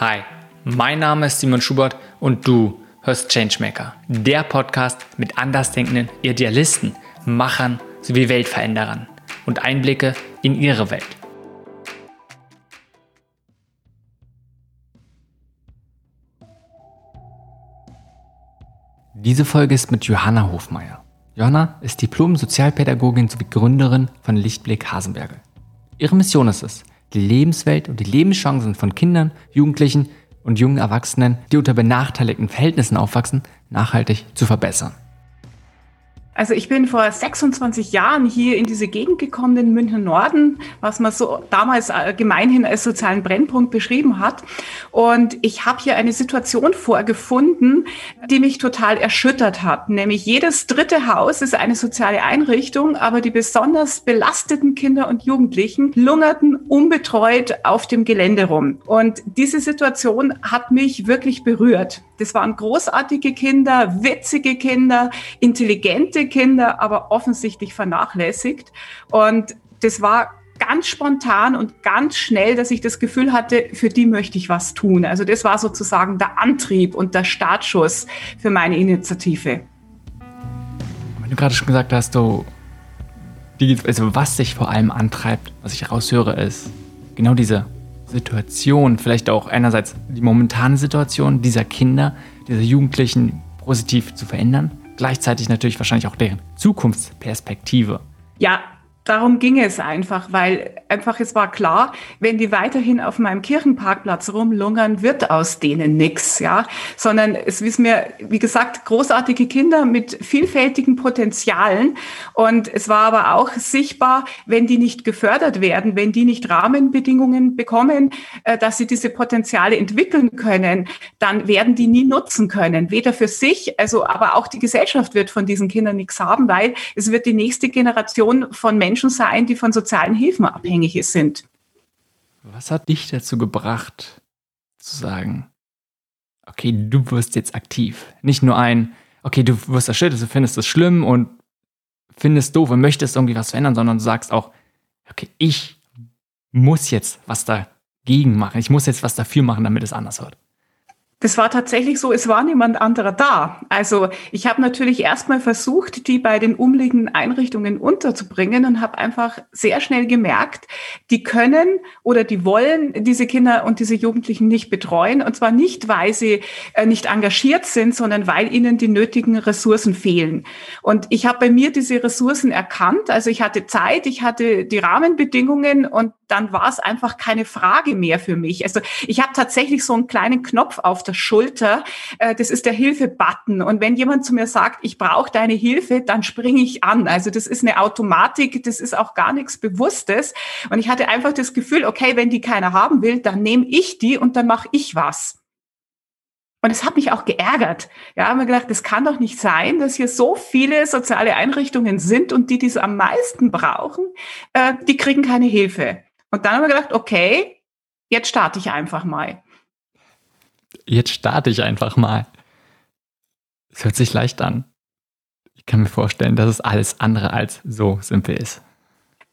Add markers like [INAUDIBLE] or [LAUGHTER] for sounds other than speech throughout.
Hi, mein Name ist Simon Schubert und du hörst Changemaker, der Podcast mit andersdenkenden Idealisten, Machern sowie Weltveränderern und Einblicke in ihre Welt. Diese Folge ist mit Johanna Hofmeier. Johanna ist Diplom-Sozialpädagogin sowie Gründerin von Lichtblick Hasenberge. Ihre Mission ist es, die Lebenswelt und die Lebenschancen von Kindern, Jugendlichen und jungen Erwachsenen, die unter benachteiligten Verhältnissen aufwachsen, nachhaltig zu verbessern. Also ich bin vor 26 Jahren hier in diese Gegend gekommen, in München Norden, was man so damals äh, gemeinhin als sozialen Brennpunkt beschrieben hat. Und ich habe hier eine Situation vorgefunden, die mich total erschüttert hat. Nämlich jedes dritte Haus ist eine soziale Einrichtung, aber die besonders belasteten Kinder und Jugendlichen lungerten unbetreut auf dem Gelände rum. Und diese Situation hat mich wirklich berührt. Das waren großartige Kinder, witzige Kinder, intelligente Kinder, aber offensichtlich vernachlässigt. Und das war ganz spontan und ganz schnell, dass ich das Gefühl hatte, für die möchte ich was tun. Also das war sozusagen der Antrieb und der Startschuss für meine Initiative. Wenn du gerade schon gesagt hast, du, also was dich vor allem antreibt, was ich raushöre, ist genau diese Situation, vielleicht auch einerseits die momentane Situation dieser Kinder, dieser Jugendlichen positiv zu verändern, gleichzeitig natürlich wahrscheinlich auch deren Zukunftsperspektive. Ja, darum ging es einfach, weil einfach es war klar, wenn die weiterhin auf meinem Kirchenparkplatz rumlungern, wird aus denen nichts, ja, sondern es wissen mir, wie gesagt, großartige Kinder mit vielfältigen Potenzialen. Und es war aber auch sichtbar, wenn die nicht gefördert werden, wenn die nicht Rahmenbedingungen bekommen, äh, dass sie diese Potenziale entwickeln können, dann werden die nie nutzen können, weder für sich, also aber auch die Gesellschaft wird von diesen Kindern nichts haben, weil es wird die nächste Generation von Menschen Menschen sein, die von sozialen Hilfen abhängig sind. Was hat dich dazu gebracht, zu sagen, okay, du wirst jetzt aktiv? Nicht nur ein, okay, du wirst erschüttert, du findest es schlimm und findest doof und möchtest irgendwie was verändern, sondern du sagst auch, okay, ich muss jetzt was dagegen machen. Ich muss jetzt was dafür machen, damit es anders wird. Das war tatsächlich so, es war niemand anderer da. Also ich habe natürlich erstmal versucht, die bei den umliegenden Einrichtungen unterzubringen und habe einfach sehr schnell gemerkt, die können oder die wollen diese Kinder und diese Jugendlichen nicht betreuen. Und zwar nicht, weil sie äh, nicht engagiert sind, sondern weil ihnen die nötigen Ressourcen fehlen. Und ich habe bei mir diese Ressourcen erkannt. Also ich hatte Zeit, ich hatte die Rahmenbedingungen und dann war es einfach keine Frage mehr für mich. Also ich habe tatsächlich so einen kleinen Knopf auf der Schulter. Äh, das ist der Hilfe-Button. Und wenn jemand zu mir sagt, ich brauche deine Hilfe, dann springe ich an. Also das ist eine Automatik, das ist auch gar nichts Bewusstes. Und ich hatte einfach das Gefühl, okay, wenn die keiner haben will, dann nehme ich die und dann mache ich was. Und es hat mich auch geärgert. Ja, haben wir gedacht, das kann doch nicht sein, dass hier so viele soziale Einrichtungen sind und die, die es am meisten brauchen, äh, die kriegen keine Hilfe. Und dann haben wir gedacht, okay, jetzt starte ich einfach mal. Jetzt starte ich einfach mal. Es hört sich leicht an. Ich kann mir vorstellen, dass es alles andere als so simpel ist.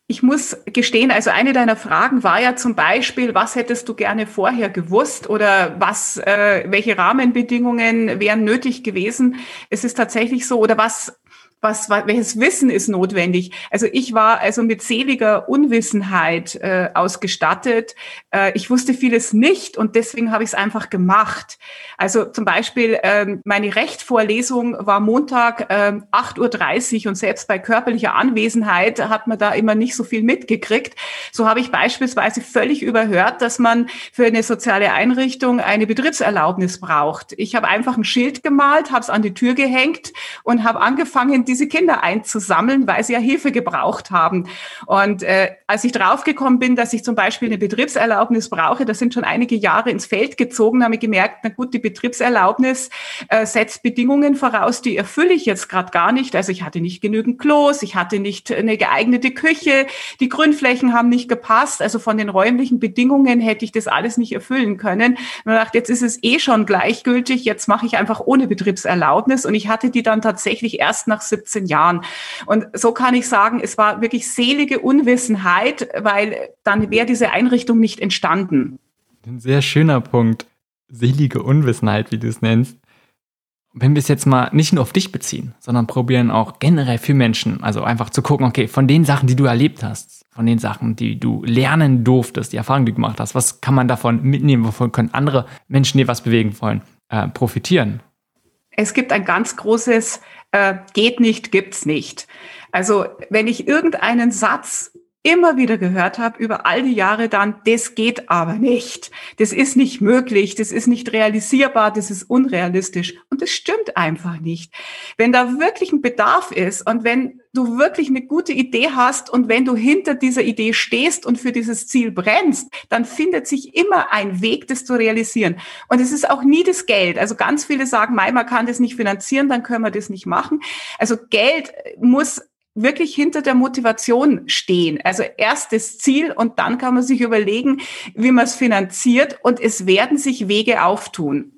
Ich muss gestehen, also eine deiner Fragen war ja zum Beispiel, was hättest du gerne vorher gewusst oder was, äh, welche Rahmenbedingungen wären nötig gewesen? Es ist tatsächlich so, oder was was, welches Wissen ist notwendig? Also ich war also mit seliger Unwissenheit äh, ausgestattet. Äh, ich wusste vieles nicht und deswegen habe ich es einfach gemacht. Also zum Beispiel ähm, meine Rechtvorlesung war Montag ähm, 8.30 Uhr und selbst bei körperlicher Anwesenheit hat man da immer nicht so viel mitgekriegt. So habe ich beispielsweise völlig überhört, dass man für eine soziale Einrichtung eine Betriebserlaubnis braucht. Ich habe einfach ein Schild gemalt, habe es an die Tür gehängt und habe angefangen, diese Kinder einzusammeln, weil sie ja Hilfe gebraucht haben. Und äh, als ich draufgekommen bin, dass ich zum Beispiel eine Betriebserlaubnis brauche, das sind schon einige Jahre ins Feld gezogen, habe ich gemerkt, na gut, die Betriebserlaubnis äh, setzt Bedingungen voraus, die erfülle ich jetzt gerade gar nicht. Also ich hatte nicht genügend Klos, ich hatte nicht eine geeignete Küche, die Grünflächen haben nicht gepasst. Also von den räumlichen Bedingungen hätte ich das alles nicht erfüllen können. Und dachte, jetzt ist es eh schon gleichgültig, jetzt mache ich einfach ohne Betriebserlaubnis. Und ich hatte die dann tatsächlich erst nach 17 Jahren. Und so kann ich sagen, es war wirklich selige Unwissenheit, weil dann wäre diese Einrichtung nicht entstanden. Ein sehr schöner Punkt. selige Unwissenheit, wie du es nennst, wenn wir es jetzt mal nicht nur auf dich beziehen, sondern probieren auch generell für Menschen, also einfach zu gucken, okay, von den Sachen, die du erlebt hast, von den Sachen, die du lernen durftest, die Erfahrungen, die du gemacht hast, was kann man davon mitnehmen, wovon können andere Menschen, die was bewegen wollen, äh, profitieren? Es gibt ein ganz großes äh, geht nicht, gibt's nicht. Also wenn ich irgendeinen Satz immer wieder gehört habe über all die Jahre dann, das geht aber nicht. Das ist nicht möglich, das ist nicht realisierbar, das ist unrealistisch. Und das stimmt einfach nicht. Wenn da wirklich ein Bedarf ist und wenn du wirklich eine gute Idee hast und wenn du hinter dieser Idee stehst und für dieses Ziel brennst, dann findet sich immer ein Weg, das zu realisieren. Und es ist auch nie das Geld. Also ganz viele sagen, Mai, man kann das nicht finanzieren, dann können wir das nicht machen. Also Geld muss wirklich hinter der Motivation stehen. Also erst das Ziel und dann kann man sich überlegen, wie man es finanziert und es werden sich Wege auftun.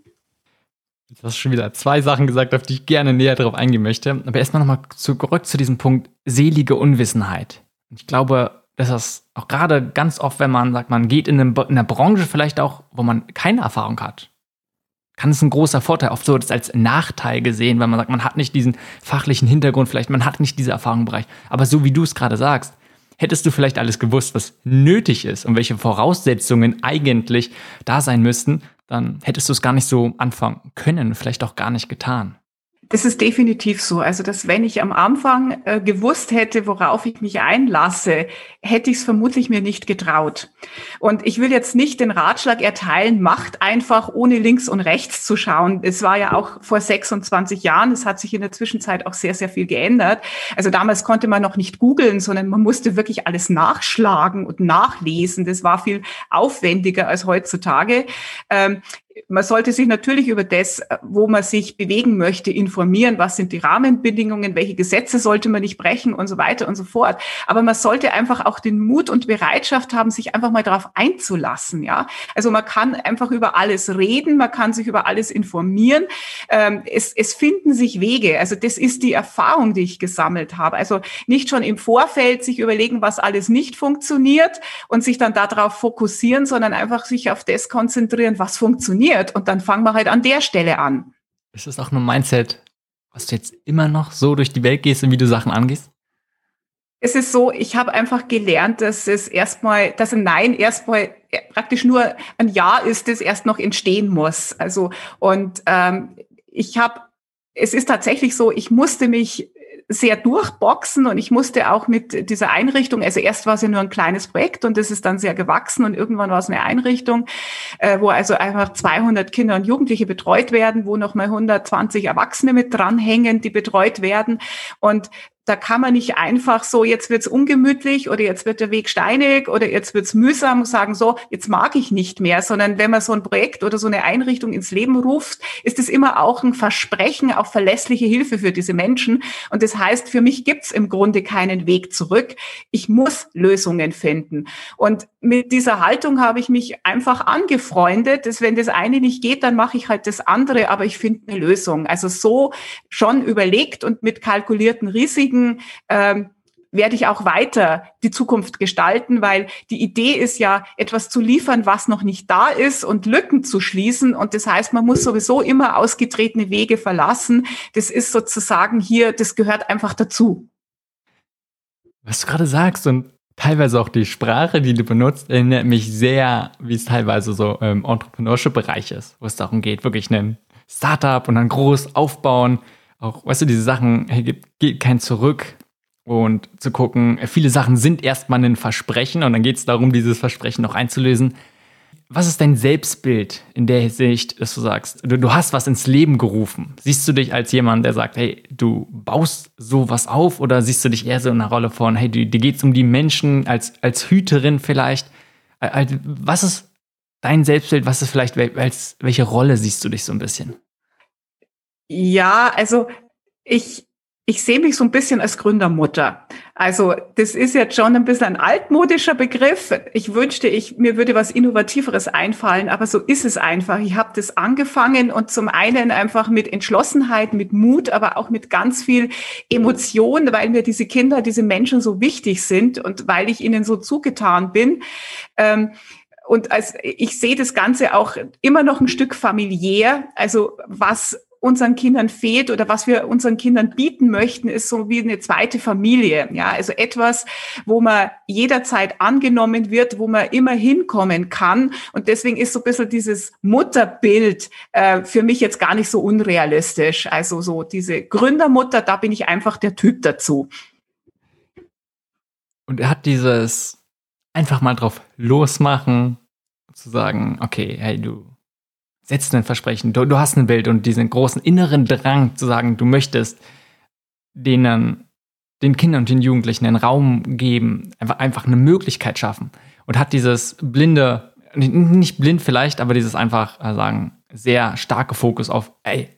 Du hast schon wieder zwei Sachen gesagt, auf die ich gerne näher darauf eingehen möchte. Aber erstmal nochmal zurück zu diesem Punkt selige Unwissenheit. Ich glaube, dass das auch gerade ganz oft, wenn man sagt, man geht in einer Branche vielleicht auch, wo man keine Erfahrung hat, kann es ein großer Vorteil, oft so das als Nachteil gesehen, weil man sagt, man hat nicht diesen fachlichen Hintergrund, vielleicht man hat nicht diese Erfahrung im Bereich. Aber so wie du es gerade sagst, hättest du vielleicht alles gewusst, was nötig ist und welche Voraussetzungen eigentlich da sein müssten, dann hättest du es gar nicht so anfangen können, vielleicht auch gar nicht getan. Das ist definitiv so. Also, dass wenn ich am Anfang äh, gewusst hätte, worauf ich mich einlasse, hätte ich es vermutlich mir nicht getraut. Und ich will jetzt nicht den Ratschlag erteilen, macht einfach ohne links und rechts zu schauen. Es war ja auch vor 26 Jahren. Es hat sich in der Zwischenzeit auch sehr, sehr viel geändert. Also damals konnte man noch nicht googeln, sondern man musste wirklich alles nachschlagen und nachlesen. Das war viel aufwendiger als heutzutage. Ähm, man sollte sich natürlich über das, wo man sich bewegen möchte, informieren. Was sind die Rahmenbedingungen? Welche Gesetze sollte man nicht brechen und so weiter und so fort. Aber man sollte einfach auch den Mut und Bereitschaft haben, sich einfach mal darauf einzulassen. Ja, also man kann einfach über alles reden. Man kann sich über alles informieren. Ähm, es, es finden sich Wege. Also das ist die Erfahrung, die ich gesammelt habe. Also nicht schon im Vorfeld sich überlegen, was alles nicht funktioniert und sich dann darauf fokussieren, sondern einfach sich auf das konzentrieren, was funktioniert funktioniert und dann fangen wir halt an der Stelle an. Ist das auch ein Mindset, was du jetzt immer noch so durch die Welt gehst und wie du Sachen angehst? Es ist so, ich habe einfach gelernt, dass es erstmal, dass ein Nein erstmal praktisch nur ein Ja ist, das erst noch entstehen muss. Also und ähm, ich habe, es ist tatsächlich so, ich musste mich sehr durchboxen und ich musste auch mit dieser Einrichtung, also erst war es ja nur ein kleines Projekt und das ist dann sehr gewachsen und irgendwann war es eine Einrichtung, äh, wo also einfach 200 Kinder und Jugendliche betreut werden, wo nochmal 120 Erwachsene mit dranhängen, die betreut werden und da kann man nicht einfach so, jetzt wird's ungemütlich oder jetzt wird der Weg steinig oder jetzt wird's mühsam sagen, so, jetzt mag ich nicht mehr, sondern wenn man so ein Projekt oder so eine Einrichtung ins Leben ruft, ist es immer auch ein Versprechen auf verlässliche Hilfe für diese Menschen. Und das heißt, für mich gibt's im Grunde keinen Weg zurück. Ich muss Lösungen finden. Und mit dieser Haltung habe ich mich einfach angefreundet, dass wenn das eine nicht geht, dann mache ich halt das andere, aber ich finde eine Lösung. Also so schon überlegt und mit kalkulierten Risiken deswegen ähm, werde ich auch weiter die Zukunft gestalten, weil die Idee ist ja, etwas zu liefern, was noch nicht da ist und Lücken zu schließen. Und das heißt, man muss sowieso immer ausgetretene Wege verlassen. Das ist sozusagen hier, das gehört einfach dazu. Was du gerade sagst und teilweise auch die Sprache, die du benutzt, erinnert mich sehr, wie es teilweise so im Entrepreneurship-Bereich ist, wo es darum geht, wirklich ein Startup und dann groß aufbauen, auch, weißt du, diese Sachen, hey, geht, geht kein Zurück und zu gucken, viele Sachen sind erstmal ein Versprechen und dann geht es darum, dieses Versprechen noch einzulösen. Was ist dein Selbstbild in der Sicht, dass du sagst, du, du hast was ins Leben gerufen? Siehst du dich als jemand, der sagt, hey, du baust sowas auf oder siehst du dich eher so in der Rolle von, hey, dir geht es um die Menschen als, als Hüterin vielleicht? Was ist dein Selbstbild? Was ist vielleicht, als, welche Rolle siehst du dich so ein bisschen? Ja, also ich, ich sehe mich so ein bisschen als Gründermutter. Also das ist jetzt schon ein bisschen ein altmodischer Begriff. Ich wünschte, ich, mir würde was Innovativeres einfallen, aber so ist es einfach. Ich habe das angefangen und zum einen einfach mit Entschlossenheit, mit Mut, aber auch mit ganz viel Emotion, weil mir diese Kinder, diese Menschen so wichtig sind und weil ich ihnen so zugetan bin. Ähm, und als, ich sehe das Ganze auch immer noch ein Stück familiär. Also was unseren Kindern fehlt oder was wir unseren Kindern bieten möchten, ist so wie eine zweite Familie. Ja, also etwas, wo man jederzeit angenommen wird, wo man immer hinkommen kann. Und deswegen ist so ein bisschen dieses Mutterbild äh, für mich jetzt gar nicht so unrealistisch. Also so diese Gründermutter, da bin ich einfach der Typ dazu. Und er hat dieses einfach mal drauf losmachen, zu sagen, okay, hey, du setzt ein Versprechen, du, du hast ein Bild und diesen großen inneren Drang zu sagen, du möchtest denen, den Kindern und den Jugendlichen einen Raum geben, einfach, einfach eine Möglichkeit schaffen und hat dieses blinde, nicht blind vielleicht, aber dieses einfach äh, sagen, sehr starke Fokus auf, ey,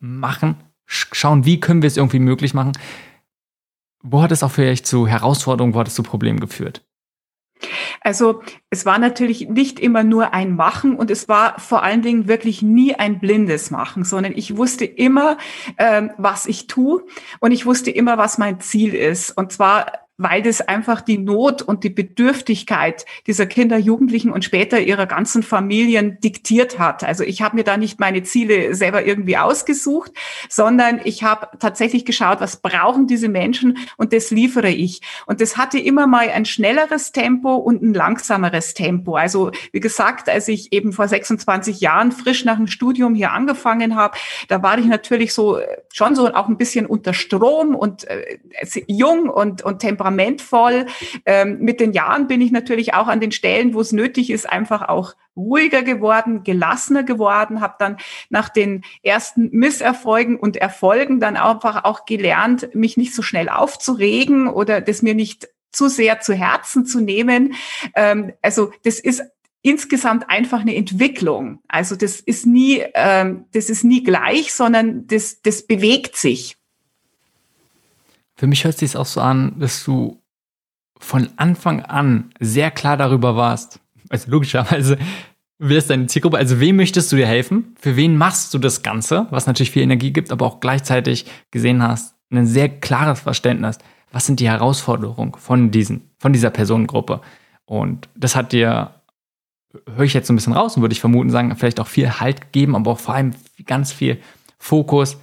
machen, schauen, wie können wir es irgendwie möglich machen. Wo hat es auch vielleicht zu Herausforderungen, wo hat es zu Problemen geführt? Also es war natürlich nicht immer nur ein Machen und es war vor allen Dingen wirklich nie ein blindes Machen, sondern ich wusste immer, ähm, was ich tue und ich wusste immer, was mein Ziel ist. Und zwar weil das einfach die Not und die Bedürftigkeit dieser Kinder, Jugendlichen und später ihrer ganzen Familien diktiert hat. Also ich habe mir da nicht meine Ziele selber irgendwie ausgesucht, sondern ich habe tatsächlich geschaut, was brauchen diese Menschen und das liefere ich. Und das hatte immer mal ein schnelleres Tempo und ein langsameres Tempo. Also wie gesagt, als ich eben vor 26 Jahren frisch nach dem Studium hier angefangen habe, da war ich natürlich so schon so auch ein bisschen unter Strom und äh, jung und, und temperamentvoll temperamentvoll. Ähm, mit den Jahren bin ich natürlich auch an den Stellen, wo es nötig ist, einfach auch ruhiger geworden, gelassener geworden, habe dann nach den ersten Misserfolgen und Erfolgen dann einfach auch gelernt, mich nicht so schnell aufzuregen oder das mir nicht zu sehr zu Herzen zu nehmen. Ähm, also das ist insgesamt einfach eine Entwicklung. Also das ist nie, ähm, das ist nie gleich, sondern das, das bewegt sich. Für mich hört sich auch so an, dass du von Anfang an sehr klar darüber warst, also logischerweise, wer ist deine Zielgruppe, also wem möchtest du dir helfen, für wen machst du das Ganze, was natürlich viel Energie gibt, aber auch gleichzeitig gesehen hast, ein sehr klares Verständnis, was sind die Herausforderungen von diesen, von dieser Personengruppe. Und das hat dir, höre ich jetzt so ein bisschen raus und würde ich vermuten sagen, vielleicht auch viel Halt gegeben, aber auch vor allem ganz viel Fokus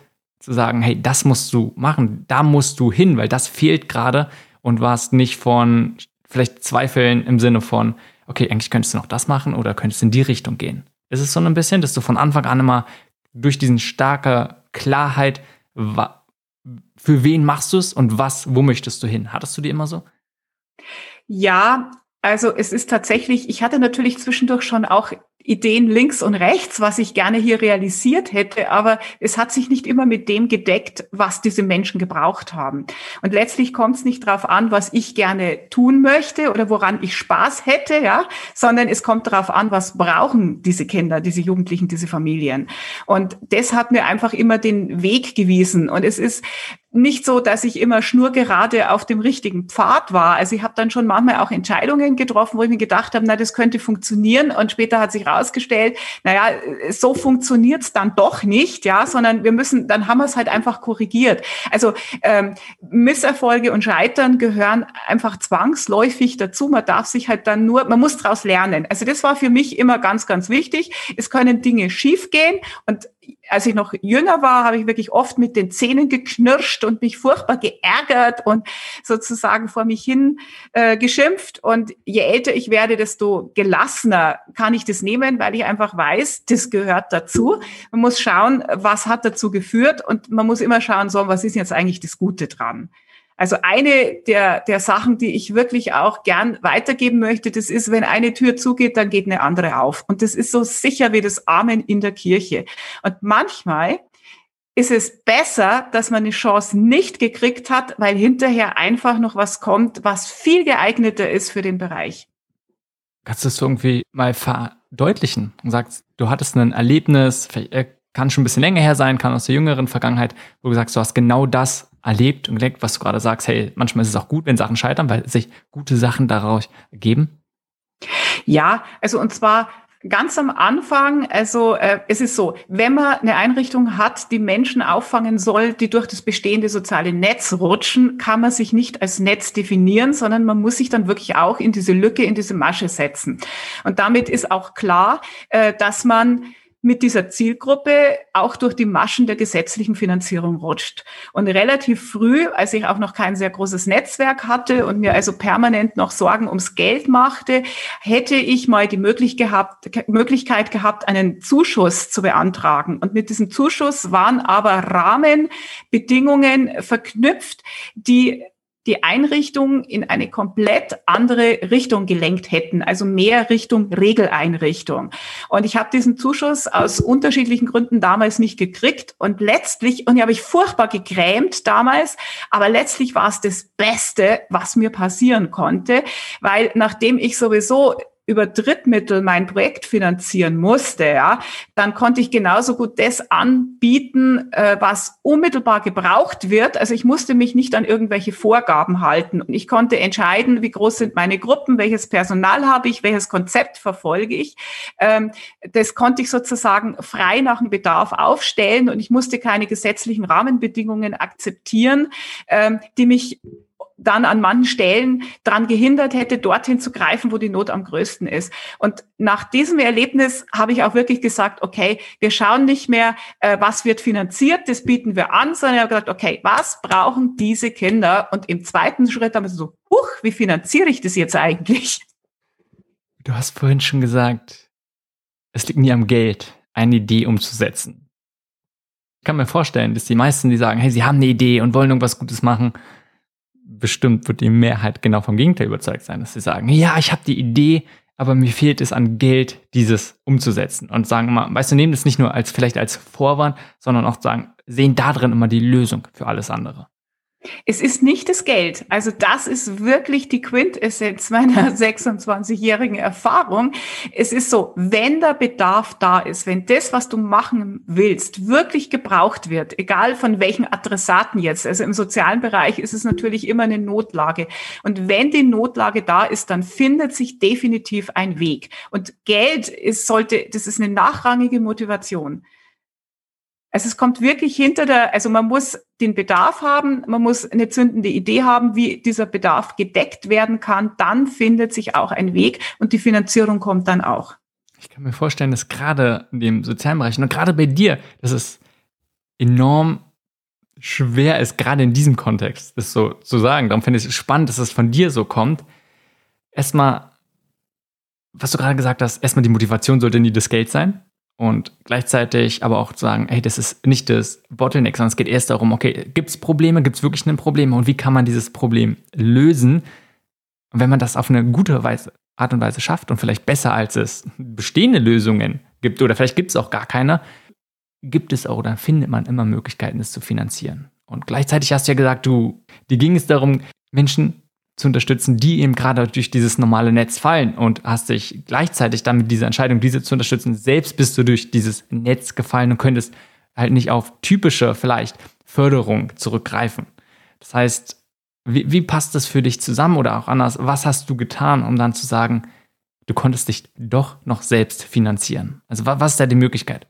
zu sagen, hey, das musst du machen, da musst du hin, weil das fehlt gerade und warst nicht von vielleicht Zweifeln im Sinne von, okay, eigentlich könntest du noch das machen oder könntest in die Richtung gehen. Ist so ein bisschen, dass du von Anfang an immer durch diesen starke Klarheit, für wen machst du es und was, wo möchtest du hin? Hattest du die immer so? Ja, also es ist tatsächlich, ich hatte natürlich zwischendurch schon auch Ideen links und rechts, was ich gerne hier realisiert hätte, aber es hat sich nicht immer mit dem gedeckt, was diese Menschen gebraucht haben. Und letztlich kommt es nicht darauf an, was ich gerne tun möchte oder woran ich Spaß hätte, ja, sondern es kommt darauf an, was brauchen diese Kinder, diese Jugendlichen, diese Familien. Und das hat mir einfach immer den Weg gewiesen. Und es ist nicht so, dass ich immer schnurgerade auf dem richtigen Pfad war. Also ich habe dann schon manchmal auch Entscheidungen getroffen, wo ich mir gedacht habe, na, das könnte funktionieren. Und später hat sich herausgestellt, naja, so funktioniert's dann doch nicht, ja, sondern wir müssen, dann haben wir es halt einfach korrigiert. Also ähm, Misserfolge und Scheitern gehören einfach zwangsläufig dazu. Man darf sich halt dann nur, man muss daraus lernen. Also das war für mich immer ganz, ganz wichtig. Es können Dinge schiefgehen und als ich noch jünger war, habe ich wirklich oft mit den Zähnen geknirscht und mich furchtbar geärgert und sozusagen vor mich hin äh, geschimpft. Und je älter ich werde, desto gelassener kann ich das nehmen, weil ich einfach weiß, das gehört dazu. Man muss schauen, was hat dazu geführt und man muss immer schauen, so, was ist jetzt eigentlich das Gute dran. Also eine der, der Sachen, die ich wirklich auch gern weitergeben möchte, das ist, wenn eine Tür zugeht, dann geht eine andere auf. Und das ist so sicher wie das Amen in der Kirche. Und manchmal ist es besser, dass man eine Chance nicht gekriegt hat, weil hinterher einfach noch was kommt, was viel geeigneter ist für den Bereich. Kannst du es irgendwie mal verdeutlichen und sagst, du hattest ein Erlebnis, äh, kann schon ein bisschen länger her sein, kann aus der jüngeren Vergangenheit, wo du sagst, du hast genau das erlebt und geleckt, was du gerade sagst, hey, manchmal ist es auch gut, wenn Sachen scheitern, weil sich gute Sachen daraus ergeben? Ja, also und zwar Ganz am Anfang, also äh, es ist so, wenn man eine Einrichtung hat, die Menschen auffangen soll, die durch das bestehende soziale Netz rutschen, kann man sich nicht als Netz definieren, sondern man muss sich dann wirklich auch in diese Lücke, in diese Masche setzen. Und damit ist auch klar, äh, dass man mit dieser Zielgruppe auch durch die Maschen der gesetzlichen Finanzierung rutscht. Und relativ früh, als ich auch noch kein sehr großes Netzwerk hatte und mir also permanent noch Sorgen ums Geld machte, hätte ich mal die Möglichkeit gehabt, einen Zuschuss zu beantragen. Und mit diesem Zuschuss waren aber Rahmenbedingungen verknüpft, die die Einrichtung in eine komplett andere Richtung gelenkt hätten, also mehr Richtung Regeleinrichtung. Und ich habe diesen Zuschuss aus unterschiedlichen Gründen damals nicht gekriegt und letztlich, und die habe ich furchtbar gegrämt damals, aber letztlich war es das Beste, was mir passieren konnte, weil nachdem ich sowieso über Drittmittel mein Projekt finanzieren musste, ja, dann konnte ich genauso gut das anbieten, äh, was unmittelbar gebraucht wird. Also ich musste mich nicht an irgendwelche Vorgaben halten und ich konnte entscheiden, wie groß sind meine Gruppen, welches Personal habe ich, welches Konzept verfolge ich. Ähm, das konnte ich sozusagen frei nach dem Bedarf aufstellen und ich musste keine gesetzlichen Rahmenbedingungen akzeptieren, ähm, die mich dann an manchen Stellen daran gehindert hätte, dorthin zu greifen, wo die Not am größten ist. Und nach diesem Erlebnis habe ich auch wirklich gesagt, okay, wir schauen nicht mehr, äh, was wird finanziert, das bieten wir an, sondern ich habe gesagt, okay, was brauchen diese Kinder? Und im zweiten Schritt haben wir so, huch, wie finanziere ich das jetzt eigentlich? Du hast vorhin schon gesagt, es liegt nie am Geld, eine Idee umzusetzen. Ich kann mir vorstellen, dass die meisten, die sagen, hey, sie haben eine Idee und wollen irgendwas Gutes machen, bestimmt wird die Mehrheit genau vom Gegenteil überzeugt sein, dass sie sagen, ja, ich habe die Idee, aber mir fehlt es an Geld, dieses umzusetzen. Und sagen mal, weißt du, nehmen das nicht nur als vielleicht als Vorwand, sondern auch sagen, sehen da drin immer die Lösung für alles andere. Es ist nicht das Geld. Also das ist wirklich die Quintessenz meiner [LAUGHS] 26-jährigen Erfahrung. Es ist so, wenn der Bedarf da ist, wenn das, was du machen willst, wirklich gebraucht wird, egal von welchen Adressaten jetzt, also im sozialen Bereich ist es natürlich immer eine Notlage. Und wenn die Notlage da ist, dann findet sich definitiv ein Weg. Und Geld ist, sollte, das ist eine nachrangige Motivation. Also es kommt wirklich hinter der, also man muss den Bedarf haben, man muss eine zündende Idee haben, wie dieser Bedarf gedeckt werden kann. Dann findet sich auch ein Weg und die Finanzierung kommt dann auch. Ich kann mir vorstellen, dass gerade in dem sozialen Bereich und gerade bei dir, dass es enorm schwer ist, gerade in diesem Kontext, das so zu sagen. Darum finde ich es spannend, dass es von dir so kommt. Erstmal, was du gerade gesagt hast, erstmal die Motivation sollte nie das Geld sein und gleichzeitig aber auch zu sagen, hey, das ist nicht das Bottleneck, sondern es geht erst darum, okay, gibt es Probleme, gibt es wirklich ein Problem und wie kann man dieses Problem lösen? Und wenn man das auf eine gute Weise, Art und Weise schafft und vielleicht besser als es bestehende Lösungen gibt oder vielleicht gibt es auch gar keine, gibt es auch, dann findet man immer Möglichkeiten, es zu finanzieren. Und gleichzeitig hast du ja gesagt, du, dir ging es darum, Menschen zu unterstützen, die eben gerade durch dieses normale Netz fallen und hast dich gleichzeitig dann mit dieser Entscheidung, diese zu unterstützen, selbst bist du durch dieses Netz gefallen und könntest halt nicht auf typische vielleicht Förderung zurückgreifen. Das heißt, wie, wie passt das für dich zusammen oder auch anders? Was hast du getan, um dann zu sagen, du konntest dich doch noch selbst finanzieren? Also was ist da die Möglichkeit?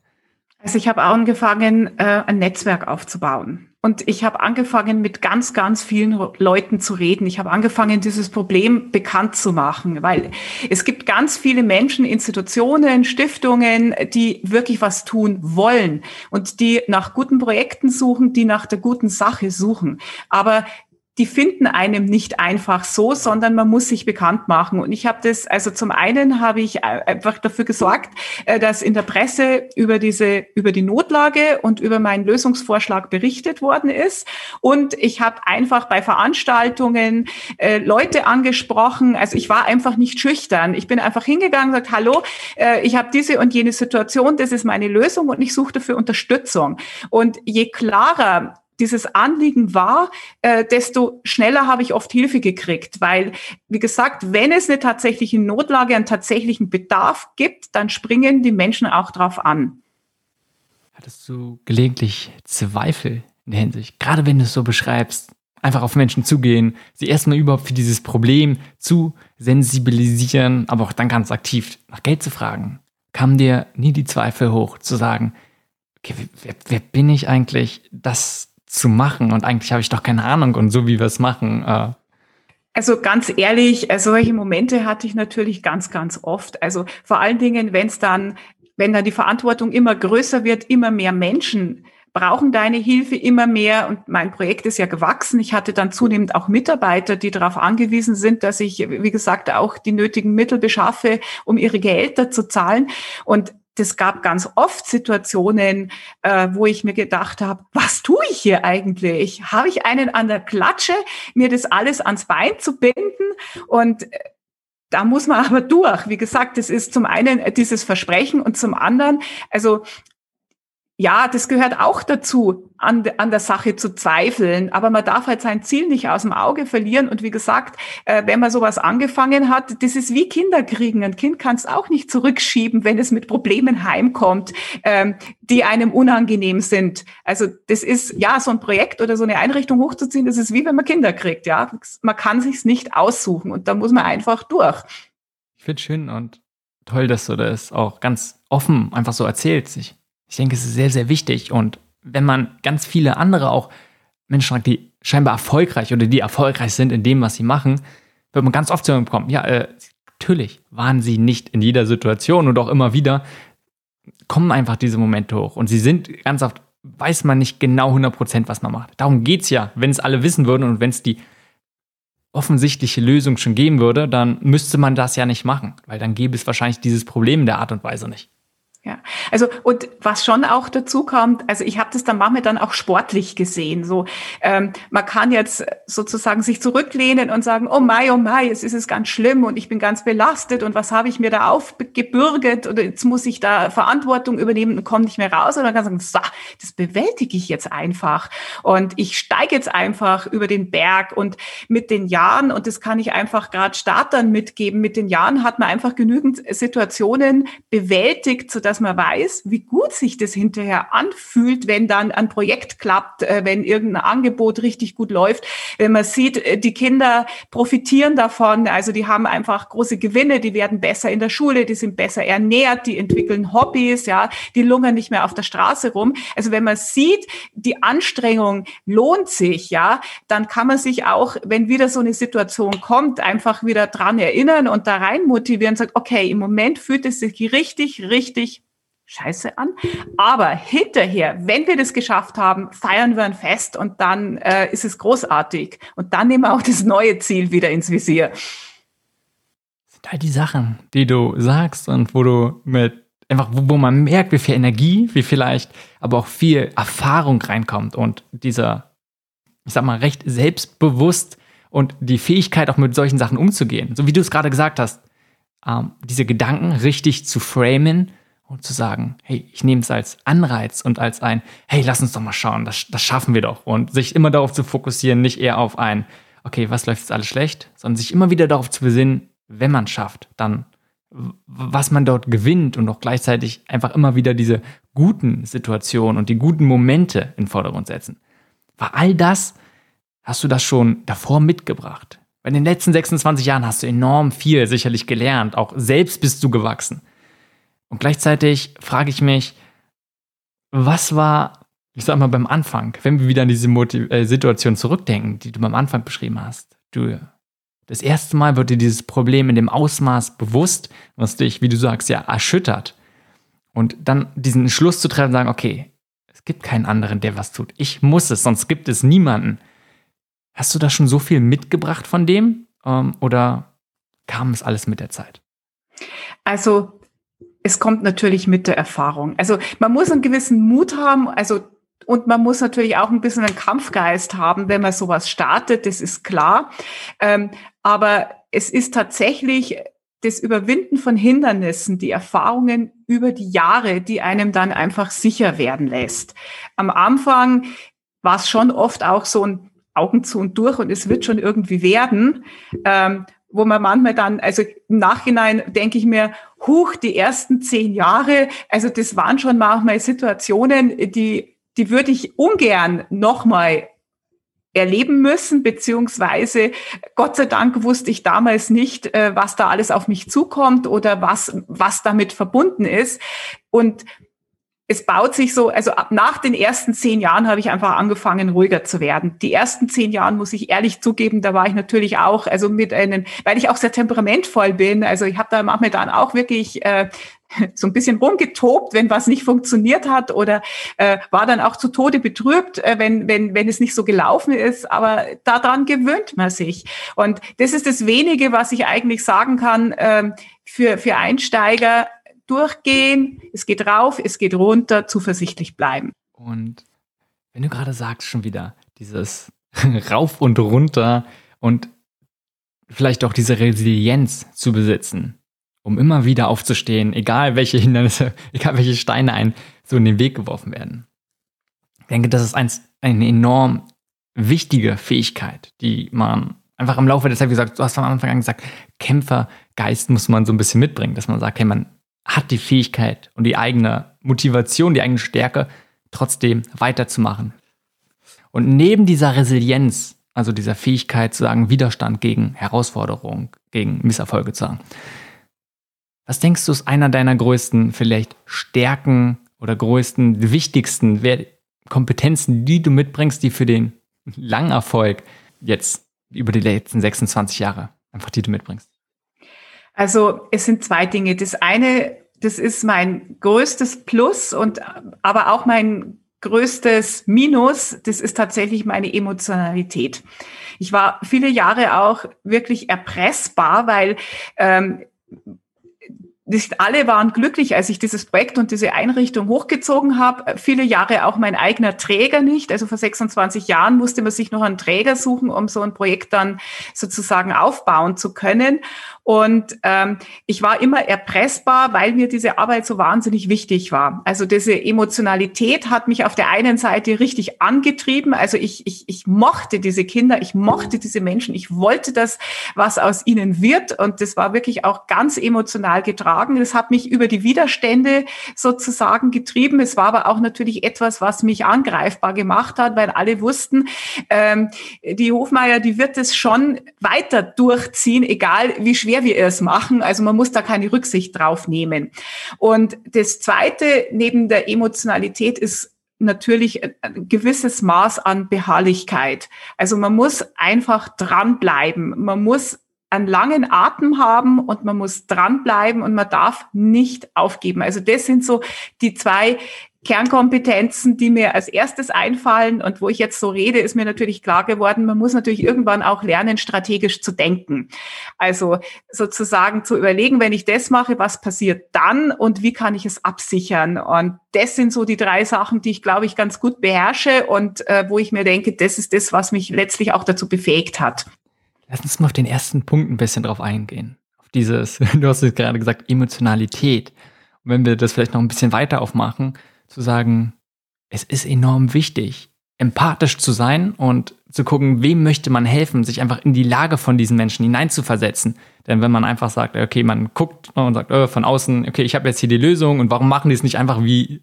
Also ich habe angefangen, äh, ein Netzwerk aufzubauen. Und ich habe angefangen, mit ganz, ganz vielen Leuten zu reden. Ich habe angefangen, dieses Problem bekannt zu machen, weil es gibt ganz viele Menschen, Institutionen, Stiftungen, die wirklich was tun wollen und die nach guten Projekten suchen, die nach der guten Sache suchen. Aber die finden einem nicht einfach so, sondern man muss sich bekannt machen. Und ich habe das, also zum einen habe ich einfach dafür gesorgt, äh, dass in der Presse über diese, über die Notlage und über meinen Lösungsvorschlag berichtet worden ist. Und ich habe einfach bei Veranstaltungen äh, Leute angesprochen. Also ich war einfach nicht schüchtern. Ich bin einfach hingegangen und gesagt, hallo, äh, ich habe diese und jene Situation, das ist meine Lösung und ich suche dafür Unterstützung. Und je klarer dieses Anliegen war, äh, desto schneller habe ich oft Hilfe gekriegt, weil, wie gesagt, wenn es eine tatsächliche Notlage, einen tatsächlichen Bedarf gibt, dann springen die Menschen auch drauf an. Hattest du gelegentlich Zweifel in der Hinsicht, gerade wenn du es so beschreibst, einfach auf Menschen zugehen, sie erstmal überhaupt für dieses Problem zu sensibilisieren, aber auch dann ganz aktiv nach Geld zu fragen? kamen dir nie die Zweifel hoch, zu sagen, okay, wer, wer bin ich eigentlich, das zu machen? Und eigentlich habe ich doch keine Ahnung und so wie wir es machen. Äh also ganz ehrlich, äh, solche Momente hatte ich natürlich ganz, ganz oft. Also vor allen Dingen, wenn es dann, wenn dann die Verantwortung immer größer wird, immer mehr Menschen brauchen deine Hilfe immer mehr und mein Projekt ist ja gewachsen. Ich hatte dann zunehmend auch Mitarbeiter, die darauf angewiesen sind, dass ich, wie gesagt, auch die nötigen Mittel beschaffe, um ihre Gehälter zu zahlen. Und das gab ganz oft Situationen, äh, wo ich mir gedacht habe, was tue ich hier eigentlich? Habe ich einen an der Klatsche, mir das alles ans Bein zu binden? Und äh, da muss man aber durch. Wie gesagt, das ist zum einen dieses Versprechen und zum anderen, also ja, das gehört auch dazu, an, an der Sache zu zweifeln. Aber man darf halt sein Ziel nicht aus dem Auge verlieren. Und wie gesagt, äh, wenn man sowas angefangen hat, das ist wie Kinderkriegen. Ein Kind kann es auch nicht zurückschieben, wenn es mit Problemen heimkommt, ähm, die einem unangenehm sind. Also das ist, ja, so ein Projekt oder so eine Einrichtung hochzuziehen, das ist wie wenn man Kinder kriegt. Ja, man kann sich's nicht aussuchen und da muss man einfach durch. Ich finde schön und toll, dass du das auch ganz offen einfach so erzählst. Ich denke, es ist sehr, sehr wichtig. Und wenn man ganz viele andere auch Menschen fragt, die scheinbar erfolgreich oder die erfolgreich sind in dem, was sie machen, wird man ganz oft zu bekommen, ja, äh, natürlich waren sie nicht in jeder Situation und auch immer wieder kommen einfach diese Momente hoch. Und sie sind ganz oft, weiß man nicht genau 100% was man macht. Darum geht es ja. Wenn es alle wissen würden und wenn es die offensichtliche Lösung schon geben würde, dann müsste man das ja nicht machen, weil dann gäbe es wahrscheinlich dieses Problem in der Art und Weise nicht. Ja, also und was schon auch dazu kommt, also ich habe das dann manchmal dann auch sportlich gesehen. So, ähm, man kann jetzt sozusagen sich zurücklehnen und sagen, oh mai, oh mai, es ist es ganz schlimm und ich bin ganz belastet und was habe ich mir da aufgebürget oder jetzt muss ich da Verantwortung übernehmen und komme nicht mehr raus. Oder man kann sagen, so, das bewältige ich jetzt einfach und ich steige jetzt einfach über den Berg und mit den Jahren und das kann ich einfach gerade Startern mitgeben. Mit den Jahren hat man einfach genügend Situationen bewältigt, sodass dass man weiß, wie gut sich das hinterher anfühlt, wenn dann ein Projekt klappt, äh, wenn irgendein Angebot richtig gut läuft. Wenn man sieht, äh, die Kinder profitieren davon, also die haben einfach große Gewinne, die werden besser in der Schule, die sind besser ernährt, die entwickeln Hobbys, ja, die lungern nicht mehr auf der Straße rum. Also wenn man sieht, die Anstrengung lohnt sich, ja, dann kann man sich auch, wenn wieder so eine Situation kommt, einfach wieder dran erinnern und da rein motivieren und sagt, okay, im Moment fühlt es sich richtig, richtig scheiße an. Aber hinterher, wenn wir das geschafft haben, feiern wir ein Fest und dann äh, ist es großartig. Und dann nehmen wir auch das neue Ziel wieder ins Visier. Das sind all die Sachen, die du sagst und wo du mit einfach, wo, wo man merkt, wie viel Energie, wie vielleicht aber auch viel Erfahrung reinkommt und dieser, ich sag mal, recht selbstbewusst und die Fähigkeit auch mit solchen Sachen umzugehen. So wie du es gerade gesagt hast, ähm, diese Gedanken richtig zu framen und zu sagen, hey, ich nehme es als Anreiz und als ein, hey, lass uns doch mal schauen, das, das schaffen wir doch. Und sich immer darauf zu fokussieren, nicht eher auf ein, okay, was läuft jetzt alles schlecht, sondern sich immer wieder darauf zu besinnen, wenn man es schafft, dann was man dort gewinnt und auch gleichzeitig einfach immer wieder diese guten Situationen und die guten Momente in den Vordergrund setzen. War all das, hast du das schon davor mitgebracht? In den letzten 26 Jahren hast du enorm viel sicherlich gelernt, auch selbst bist du gewachsen. Und gleichzeitig frage ich mich, was war, ich sag mal, beim Anfang, wenn wir wieder an diese Motiv äh, Situation zurückdenken, die du beim Anfang beschrieben hast. Du, das erste Mal wird dir dieses Problem in dem Ausmaß bewusst, was dich, wie du sagst, ja, erschüttert. Und dann diesen Schluss zu treffen, sagen, okay, es gibt keinen anderen, der was tut. Ich muss es, sonst gibt es niemanden. Hast du da schon so viel mitgebracht von dem? Ähm, oder kam es alles mit der Zeit? Also es kommt natürlich mit der Erfahrung. Also man muss einen gewissen Mut haben, also und man muss natürlich auch ein bisschen einen Kampfgeist haben, wenn man sowas startet, das ist klar. Ähm, aber es ist tatsächlich das Überwinden von Hindernissen, die Erfahrungen über die Jahre, die einem dann einfach sicher werden lässt. Am Anfang war es schon oft auch so ein Augen zu und durch und es wird schon irgendwie werden. Ähm, wo man manchmal dann, also im Nachhinein denke ich mir, huch, die ersten zehn Jahre, also das waren schon manchmal Situationen, die, die würde ich ungern nochmal erleben müssen, beziehungsweise Gott sei Dank wusste ich damals nicht, äh, was da alles auf mich zukommt oder was, was damit verbunden ist. Und es baut sich so, also ab nach den ersten zehn Jahren habe ich einfach angefangen, ruhiger zu werden. Die ersten zehn Jahren muss ich ehrlich zugeben, da war ich natürlich auch, also mit einem, weil ich auch sehr temperamentvoll bin. Also ich habe da manchmal dann auch wirklich äh, [LAUGHS] so ein bisschen rumgetobt, wenn was nicht funktioniert hat oder äh, war dann auch zu Tode betrübt, äh, wenn, wenn, wenn es nicht so gelaufen ist. Aber daran gewöhnt man sich. Und das ist das Wenige, was ich eigentlich sagen kann äh, für, für Einsteiger. Durchgehen, es geht rauf, es geht runter, zuversichtlich bleiben. Und wenn du gerade sagst schon wieder, dieses [LAUGHS] rauf und runter und vielleicht auch diese Resilienz zu besitzen, um immer wieder aufzustehen, egal welche Hindernisse, [LAUGHS] egal welche Steine ein so in den Weg geworfen werden. Ich denke, das ist eins, eine enorm wichtige Fähigkeit, die man einfach im Laufe der Zeit, wie gesagt, du hast am Anfang an gesagt, Kämpfergeist muss man so ein bisschen mitbringen, dass man sagt, hey, man hat die Fähigkeit und die eigene Motivation, die eigene Stärke, trotzdem weiterzumachen. Und neben dieser Resilienz, also dieser Fähigkeit zu sagen, Widerstand gegen Herausforderungen, gegen Misserfolge zu sagen, was denkst du, ist einer deiner größten vielleicht Stärken oder größten, wichtigsten Kompetenzen, die du mitbringst, die für den langen Erfolg jetzt über die letzten 26 Jahre einfach, die du mitbringst? Also es sind zwei Dinge. Das eine, das ist mein größtes Plus und aber auch mein größtes Minus, das ist tatsächlich meine Emotionalität. Ich war viele Jahre auch wirklich erpressbar, weil ähm, nicht alle waren glücklich, als ich dieses Projekt und diese Einrichtung hochgezogen habe. Viele Jahre auch mein eigener Träger nicht. Also vor 26 Jahren musste man sich noch einen Träger suchen, um so ein Projekt dann sozusagen aufbauen zu können. Und ähm, ich war immer erpressbar, weil mir diese Arbeit so wahnsinnig wichtig war. Also diese Emotionalität hat mich auf der einen Seite richtig angetrieben. Also ich, ich, ich mochte diese Kinder, ich mochte diese Menschen, ich wollte das, was aus ihnen wird. Und das war wirklich auch ganz emotional getragen. Das hat mich über die Widerstände sozusagen getrieben. Es war aber auch natürlich etwas, was mich angreifbar gemacht hat, weil alle wussten, ähm, die Hofmeier, die wird es schon weiter durchziehen, egal wie schwer schwer wir es machen. Also man muss da keine Rücksicht drauf nehmen. Und das Zweite neben der Emotionalität ist natürlich ein gewisses Maß an Beharrlichkeit. Also man muss einfach dranbleiben. Man muss einen langen Atem haben und man muss dranbleiben und man darf nicht aufgeben. Also das sind so die zwei Kernkompetenzen, die mir als erstes einfallen und wo ich jetzt so rede, ist mir natürlich klar geworden, man muss natürlich irgendwann auch lernen, strategisch zu denken. Also sozusagen zu überlegen, wenn ich das mache, was passiert dann und wie kann ich es absichern? Und das sind so die drei Sachen, die ich, glaube ich, ganz gut beherrsche und äh, wo ich mir denke, das ist das, was mich letztlich auch dazu befähigt hat. Lass uns mal auf den ersten Punkt ein bisschen drauf eingehen. Auf dieses, [LAUGHS] du hast es gerade gesagt, Emotionalität. Und wenn wir das vielleicht noch ein bisschen weiter aufmachen, zu sagen, es ist enorm wichtig, empathisch zu sein und zu gucken, wem möchte man helfen, sich einfach in die Lage von diesen Menschen hineinzuversetzen. Denn wenn man einfach sagt, okay, man guckt und sagt oh, von außen, okay, ich habe jetzt hier die Lösung und warum machen die es nicht einfach, wie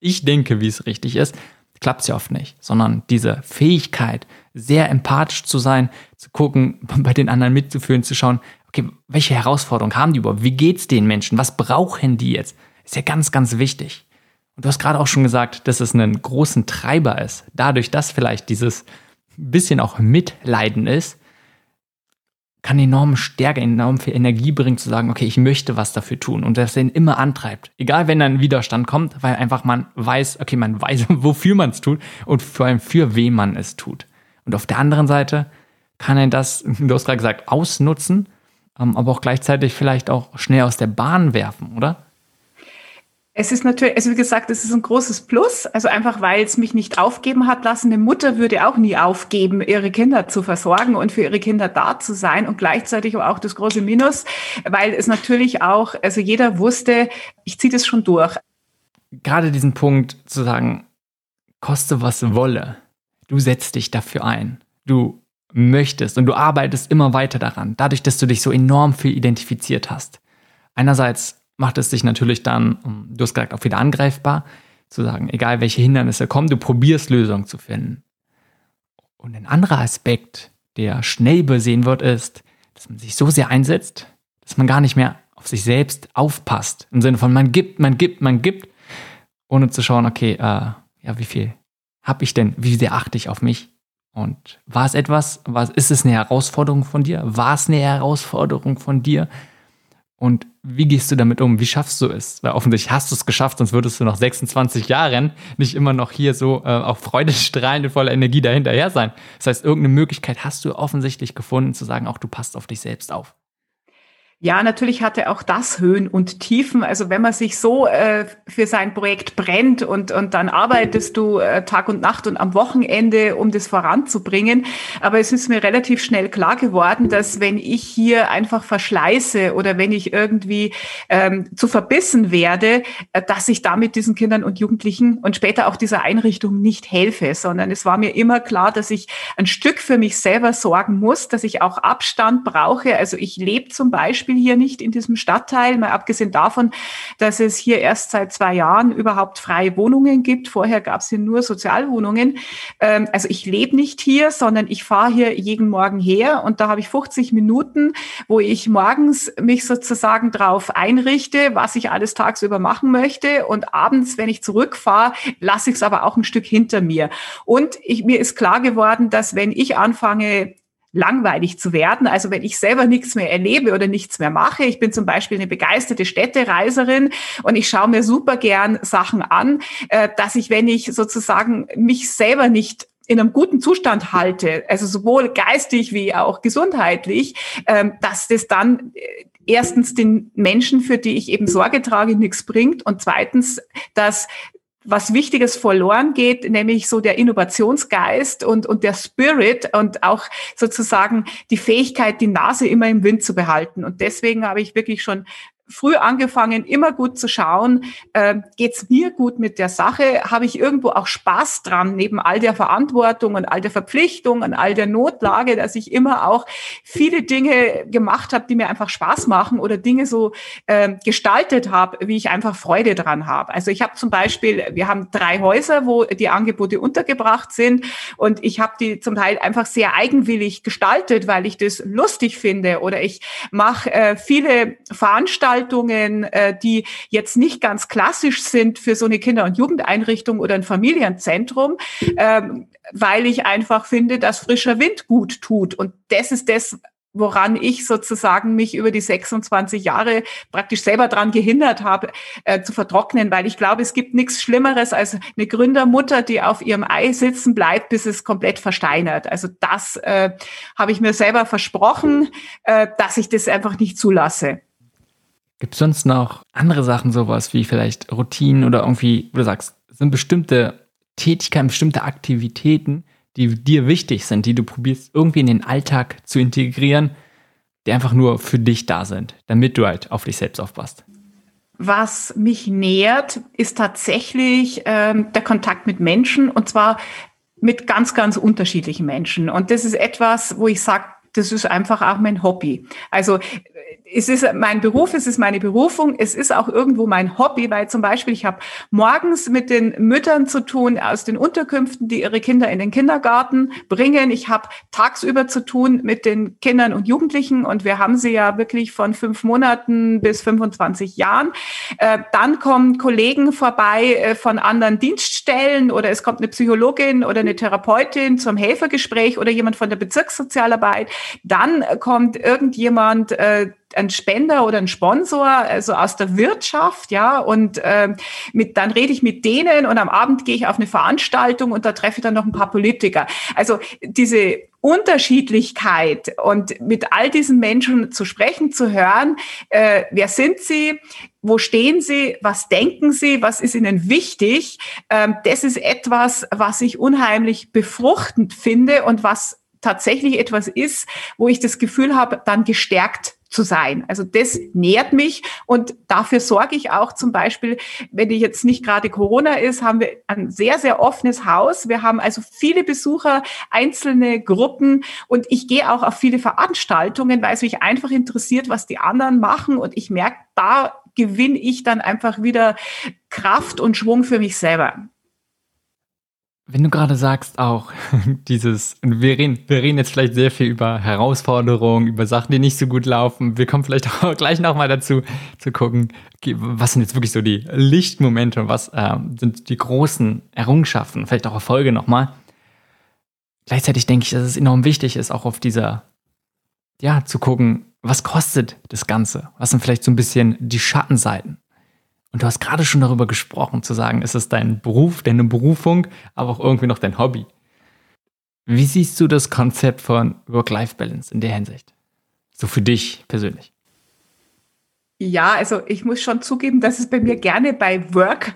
ich denke, wie es richtig ist, klappt es ja oft nicht. Sondern diese Fähigkeit, sehr empathisch zu sein, zu gucken, [LAUGHS] bei den anderen mitzuführen, zu schauen, okay, welche Herausforderungen haben die überhaupt? Wie geht's den Menschen? Was brauchen die jetzt? Ist ja ganz, ganz wichtig. Und du hast gerade auch schon gesagt, dass es einen großen Treiber ist. Dadurch, dass vielleicht dieses bisschen auch Mitleiden ist, kann enorm Stärke, enorm viel Energie bringen, zu sagen, okay, ich möchte was dafür tun und das ihn immer antreibt. Egal, wenn dann Widerstand kommt, weil einfach man weiß, okay, man weiß, [LAUGHS] wofür man es tut und vor allem für wen man es tut. Und auf der anderen Seite kann er das, du hast gerade gesagt, ausnutzen, ähm, aber auch gleichzeitig vielleicht auch schnell aus der Bahn werfen, oder? Es ist natürlich, also wie gesagt, es ist ein großes Plus, also einfach weil es mich nicht aufgeben hat lassen. Eine Mutter würde auch nie aufgeben, ihre Kinder zu versorgen und für ihre Kinder da zu sein und gleichzeitig auch das große Minus, weil es natürlich auch, also jeder wusste, ich ziehe das schon durch. Gerade diesen Punkt zu sagen, koste was wolle, du setzt dich dafür ein, du möchtest und du arbeitest immer weiter daran, dadurch, dass du dich so enorm viel identifiziert hast. Einerseits macht es dich natürlich dann, du hast gesagt, auch wieder angreifbar, zu sagen, egal welche Hindernisse kommen, du probierst Lösungen zu finden. Und ein anderer Aspekt, der schnell übersehen wird, ist, dass man sich so sehr einsetzt, dass man gar nicht mehr auf sich selbst aufpasst. Im Sinne von, man gibt, man gibt, man gibt, ohne zu schauen, okay, äh, ja, wie viel habe ich denn, wie sehr achte ich auf mich? Und war es etwas, war, ist es eine Herausforderung von dir? War es eine Herausforderung von dir? Und wie gehst du damit um? Wie schaffst du es? Weil offensichtlich hast du es geschafft, sonst würdest du nach 26 Jahren nicht immer noch hier so äh, auch freudestrahlend und voller Energie dahinterher sein. Das heißt, irgendeine Möglichkeit hast du offensichtlich gefunden, zu sagen, auch du passt auf dich selbst auf. Ja, natürlich hatte auch das Höhen und Tiefen. Also wenn man sich so äh, für sein Projekt brennt und, und dann arbeitest du äh, Tag und Nacht und am Wochenende, um das voranzubringen. Aber es ist mir relativ schnell klar geworden, dass wenn ich hier einfach verschleiße oder wenn ich irgendwie ähm, zu verbissen werde, äh, dass ich damit diesen Kindern und Jugendlichen und später auch dieser Einrichtung nicht helfe, sondern es war mir immer klar, dass ich ein Stück für mich selber sorgen muss, dass ich auch Abstand brauche. Also ich lebe zum Beispiel Beispiel hier nicht in diesem Stadtteil, mal abgesehen davon, dass es hier erst seit zwei Jahren überhaupt freie Wohnungen gibt. Vorher gab es hier nur Sozialwohnungen. Ähm, also ich lebe nicht hier, sondern ich fahre hier jeden Morgen her und da habe ich 50 Minuten, wo ich morgens mich sozusagen drauf einrichte, was ich alles tagsüber machen möchte und abends, wenn ich zurückfahre, lasse ich es aber auch ein Stück hinter mir. Und ich, mir ist klar geworden, dass wenn ich anfange, langweilig zu werden. Also wenn ich selber nichts mehr erlebe oder nichts mehr mache, ich bin zum Beispiel eine begeisterte Städtereiserin und ich schaue mir super gern Sachen an, äh, dass ich, wenn ich sozusagen mich selber nicht in einem guten Zustand halte, also sowohl geistig wie auch gesundheitlich, ähm, dass das dann äh, erstens den Menschen, für die ich eben Sorge trage, nichts bringt und zweitens, dass was Wichtiges verloren geht, nämlich so der Innovationsgeist und, und der Spirit und auch sozusagen die Fähigkeit, die Nase immer im Wind zu behalten. Und deswegen habe ich wirklich schon früh angefangen, immer gut zu schauen, äh, geht's mir gut mit der Sache? Habe ich irgendwo auch Spaß dran, neben all der Verantwortung und all der Verpflichtung und all der Notlage, dass ich immer auch viele Dinge gemacht habe, die mir einfach Spaß machen oder Dinge so äh, gestaltet habe, wie ich einfach Freude dran habe. Also ich habe zum Beispiel, wir haben drei Häuser, wo die Angebote untergebracht sind und ich habe die zum Teil einfach sehr eigenwillig gestaltet, weil ich das lustig finde oder ich mache äh, viele Veranstaltungen Veranstaltungen, äh, die jetzt nicht ganz klassisch sind für so eine Kinder- und Jugendeinrichtung oder ein Familienzentrum, ähm, weil ich einfach finde, dass frischer Wind gut tut. Und das ist das, woran ich sozusagen mich über die 26 Jahre praktisch selber dran gehindert habe, äh, zu vertrocknen, weil ich glaube, es gibt nichts Schlimmeres als eine Gründermutter, die auf ihrem Ei sitzen bleibt, bis es komplett versteinert. Also das äh, habe ich mir selber versprochen, äh, dass ich das einfach nicht zulasse. Gibt es sonst noch andere Sachen, sowas wie vielleicht Routinen oder irgendwie, wo du sagst, sind bestimmte Tätigkeiten, bestimmte Aktivitäten, die dir wichtig sind, die du probierst irgendwie in den Alltag zu integrieren, die einfach nur für dich da sind, damit du halt auf dich selbst aufpasst? Was mich nährt, ist tatsächlich ähm, der Kontakt mit Menschen und zwar mit ganz, ganz unterschiedlichen Menschen. Und das ist etwas, wo ich sage, das ist einfach auch mein Hobby. Also es ist mein Beruf, es ist meine Berufung, es ist auch irgendwo mein Hobby, weil zum Beispiel ich habe morgens mit den Müttern zu tun aus den Unterkünften, die ihre Kinder in den Kindergarten bringen. Ich habe tagsüber zu tun mit den Kindern und Jugendlichen und wir haben sie ja wirklich von fünf Monaten bis 25 Jahren. Äh, dann kommen Kollegen vorbei äh, von anderen Dienststellen oder es kommt eine Psychologin oder eine Therapeutin zum Helfergespräch oder jemand von der Bezirkssozialarbeit. Dann kommt irgendjemand, äh, ein Spender oder ein Sponsor, also aus der Wirtschaft, ja, und ähm, mit, dann rede ich mit denen und am Abend gehe ich auf eine Veranstaltung und da treffe ich dann noch ein paar Politiker. Also diese Unterschiedlichkeit und mit all diesen Menschen zu sprechen, zu hören, äh, wer sind sie, wo stehen sie, was denken sie, was ist ihnen wichtig, ähm, das ist etwas, was ich unheimlich befruchtend finde und was tatsächlich etwas ist, wo ich das Gefühl habe, dann gestärkt zu sein. Also das nährt mich und dafür sorge ich auch zum Beispiel, wenn ich jetzt nicht gerade Corona ist, haben wir ein sehr, sehr offenes Haus. Wir haben also viele Besucher, einzelne Gruppen und ich gehe auch auf viele Veranstaltungen, weil es mich einfach interessiert, was die anderen machen und ich merke, da gewinne ich dann einfach wieder Kraft und Schwung für mich selber. Wenn du gerade sagst, auch [LAUGHS] dieses, wir reden, wir reden jetzt vielleicht sehr viel über Herausforderungen, über Sachen, die nicht so gut laufen. Wir kommen vielleicht [LAUGHS] auch gleich nochmal dazu, zu gucken, was sind jetzt wirklich so die Lichtmomente und was äh, sind die großen Errungenschaften, vielleicht auch Erfolge nochmal. Gleichzeitig denke ich, dass es enorm wichtig ist, auch auf dieser, ja, zu gucken, was kostet das Ganze? Was sind vielleicht so ein bisschen die Schattenseiten? Und du hast gerade schon darüber gesprochen, zu sagen, ist es dein Beruf, deine Berufung, aber auch irgendwie noch dein Hobby. Wie siehst du das Konzept von Work-Life-Balance in der Hinsicht? So für dich persönlich. Ja, also ich muss schon zugeben, dass es bei mir gerne bei Work ein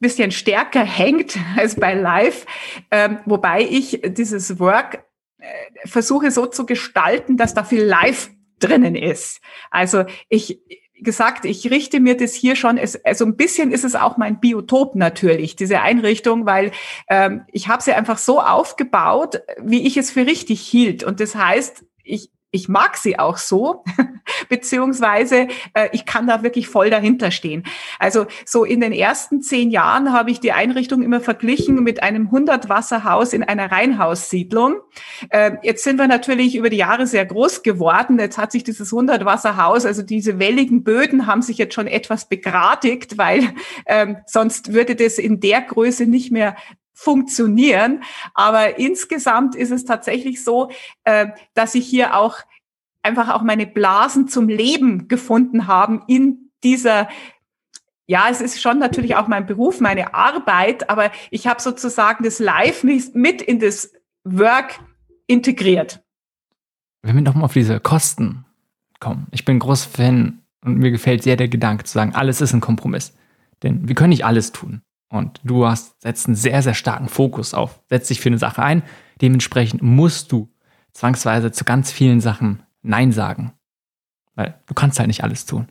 bisschen stärker hängt als bei Life, ähm, wobei ich dieses Work äh, versuche so zu gestalten, dass da viel Life drinnen ist. Also ich, gesagt, ich richte mir das hier schon, es, also ein bisschen ist es auch mein Biotop natürlich, diese Einrichtung, weil ähm, ich habe sie einfach so aufgebaut, wie ich es für richtig hielt. Und das heißt, ich, ich mag sie auch so, [LAUGHS] beziehungsweise äh, ich kann da wirklich voll dahinter stehen. Also so in den ersten zehn Jahren habe ich die Einrichtung immer verglichen mit einem 100-Wasserhaus in einer Reihenhaussiedlung. Äh, jetzt sind wir natürlich über die Jahre sehr groß geworden. Jetzt hat sich dieses 100-Wasserhaus, also diese welligen Böden haben sich jetzt schon etwas begradigt, weil ähm, sonst würde das in der Größe nicht mehr funktionieren. Aber insgesamt ist es tatsächlich so, äh, dass ich hier auch einfach auch meine Blasen zum Leben gefunden haben in dieser ja, es ist schon natürlich auch mein Beruf, meine Arbeit, aber ich habe sozusagen das Live mit in das Work integriert. Wenn wir nochmal auf diese Kosten kommen. Ich bin groß Fan und mir gefällt sehr der Gedanke zu sagen, alles ist ein Kompromiss. Denn wir können nicht alles tun. Und du hast, setzt einen sehr, sehr starken Fokus auf, setzt dich für eine Sache ein. Dementsprechend musst du zwangsweise zu ganz vielen Sachen Nein sagen. Weil du kannst halt nicht alles tun.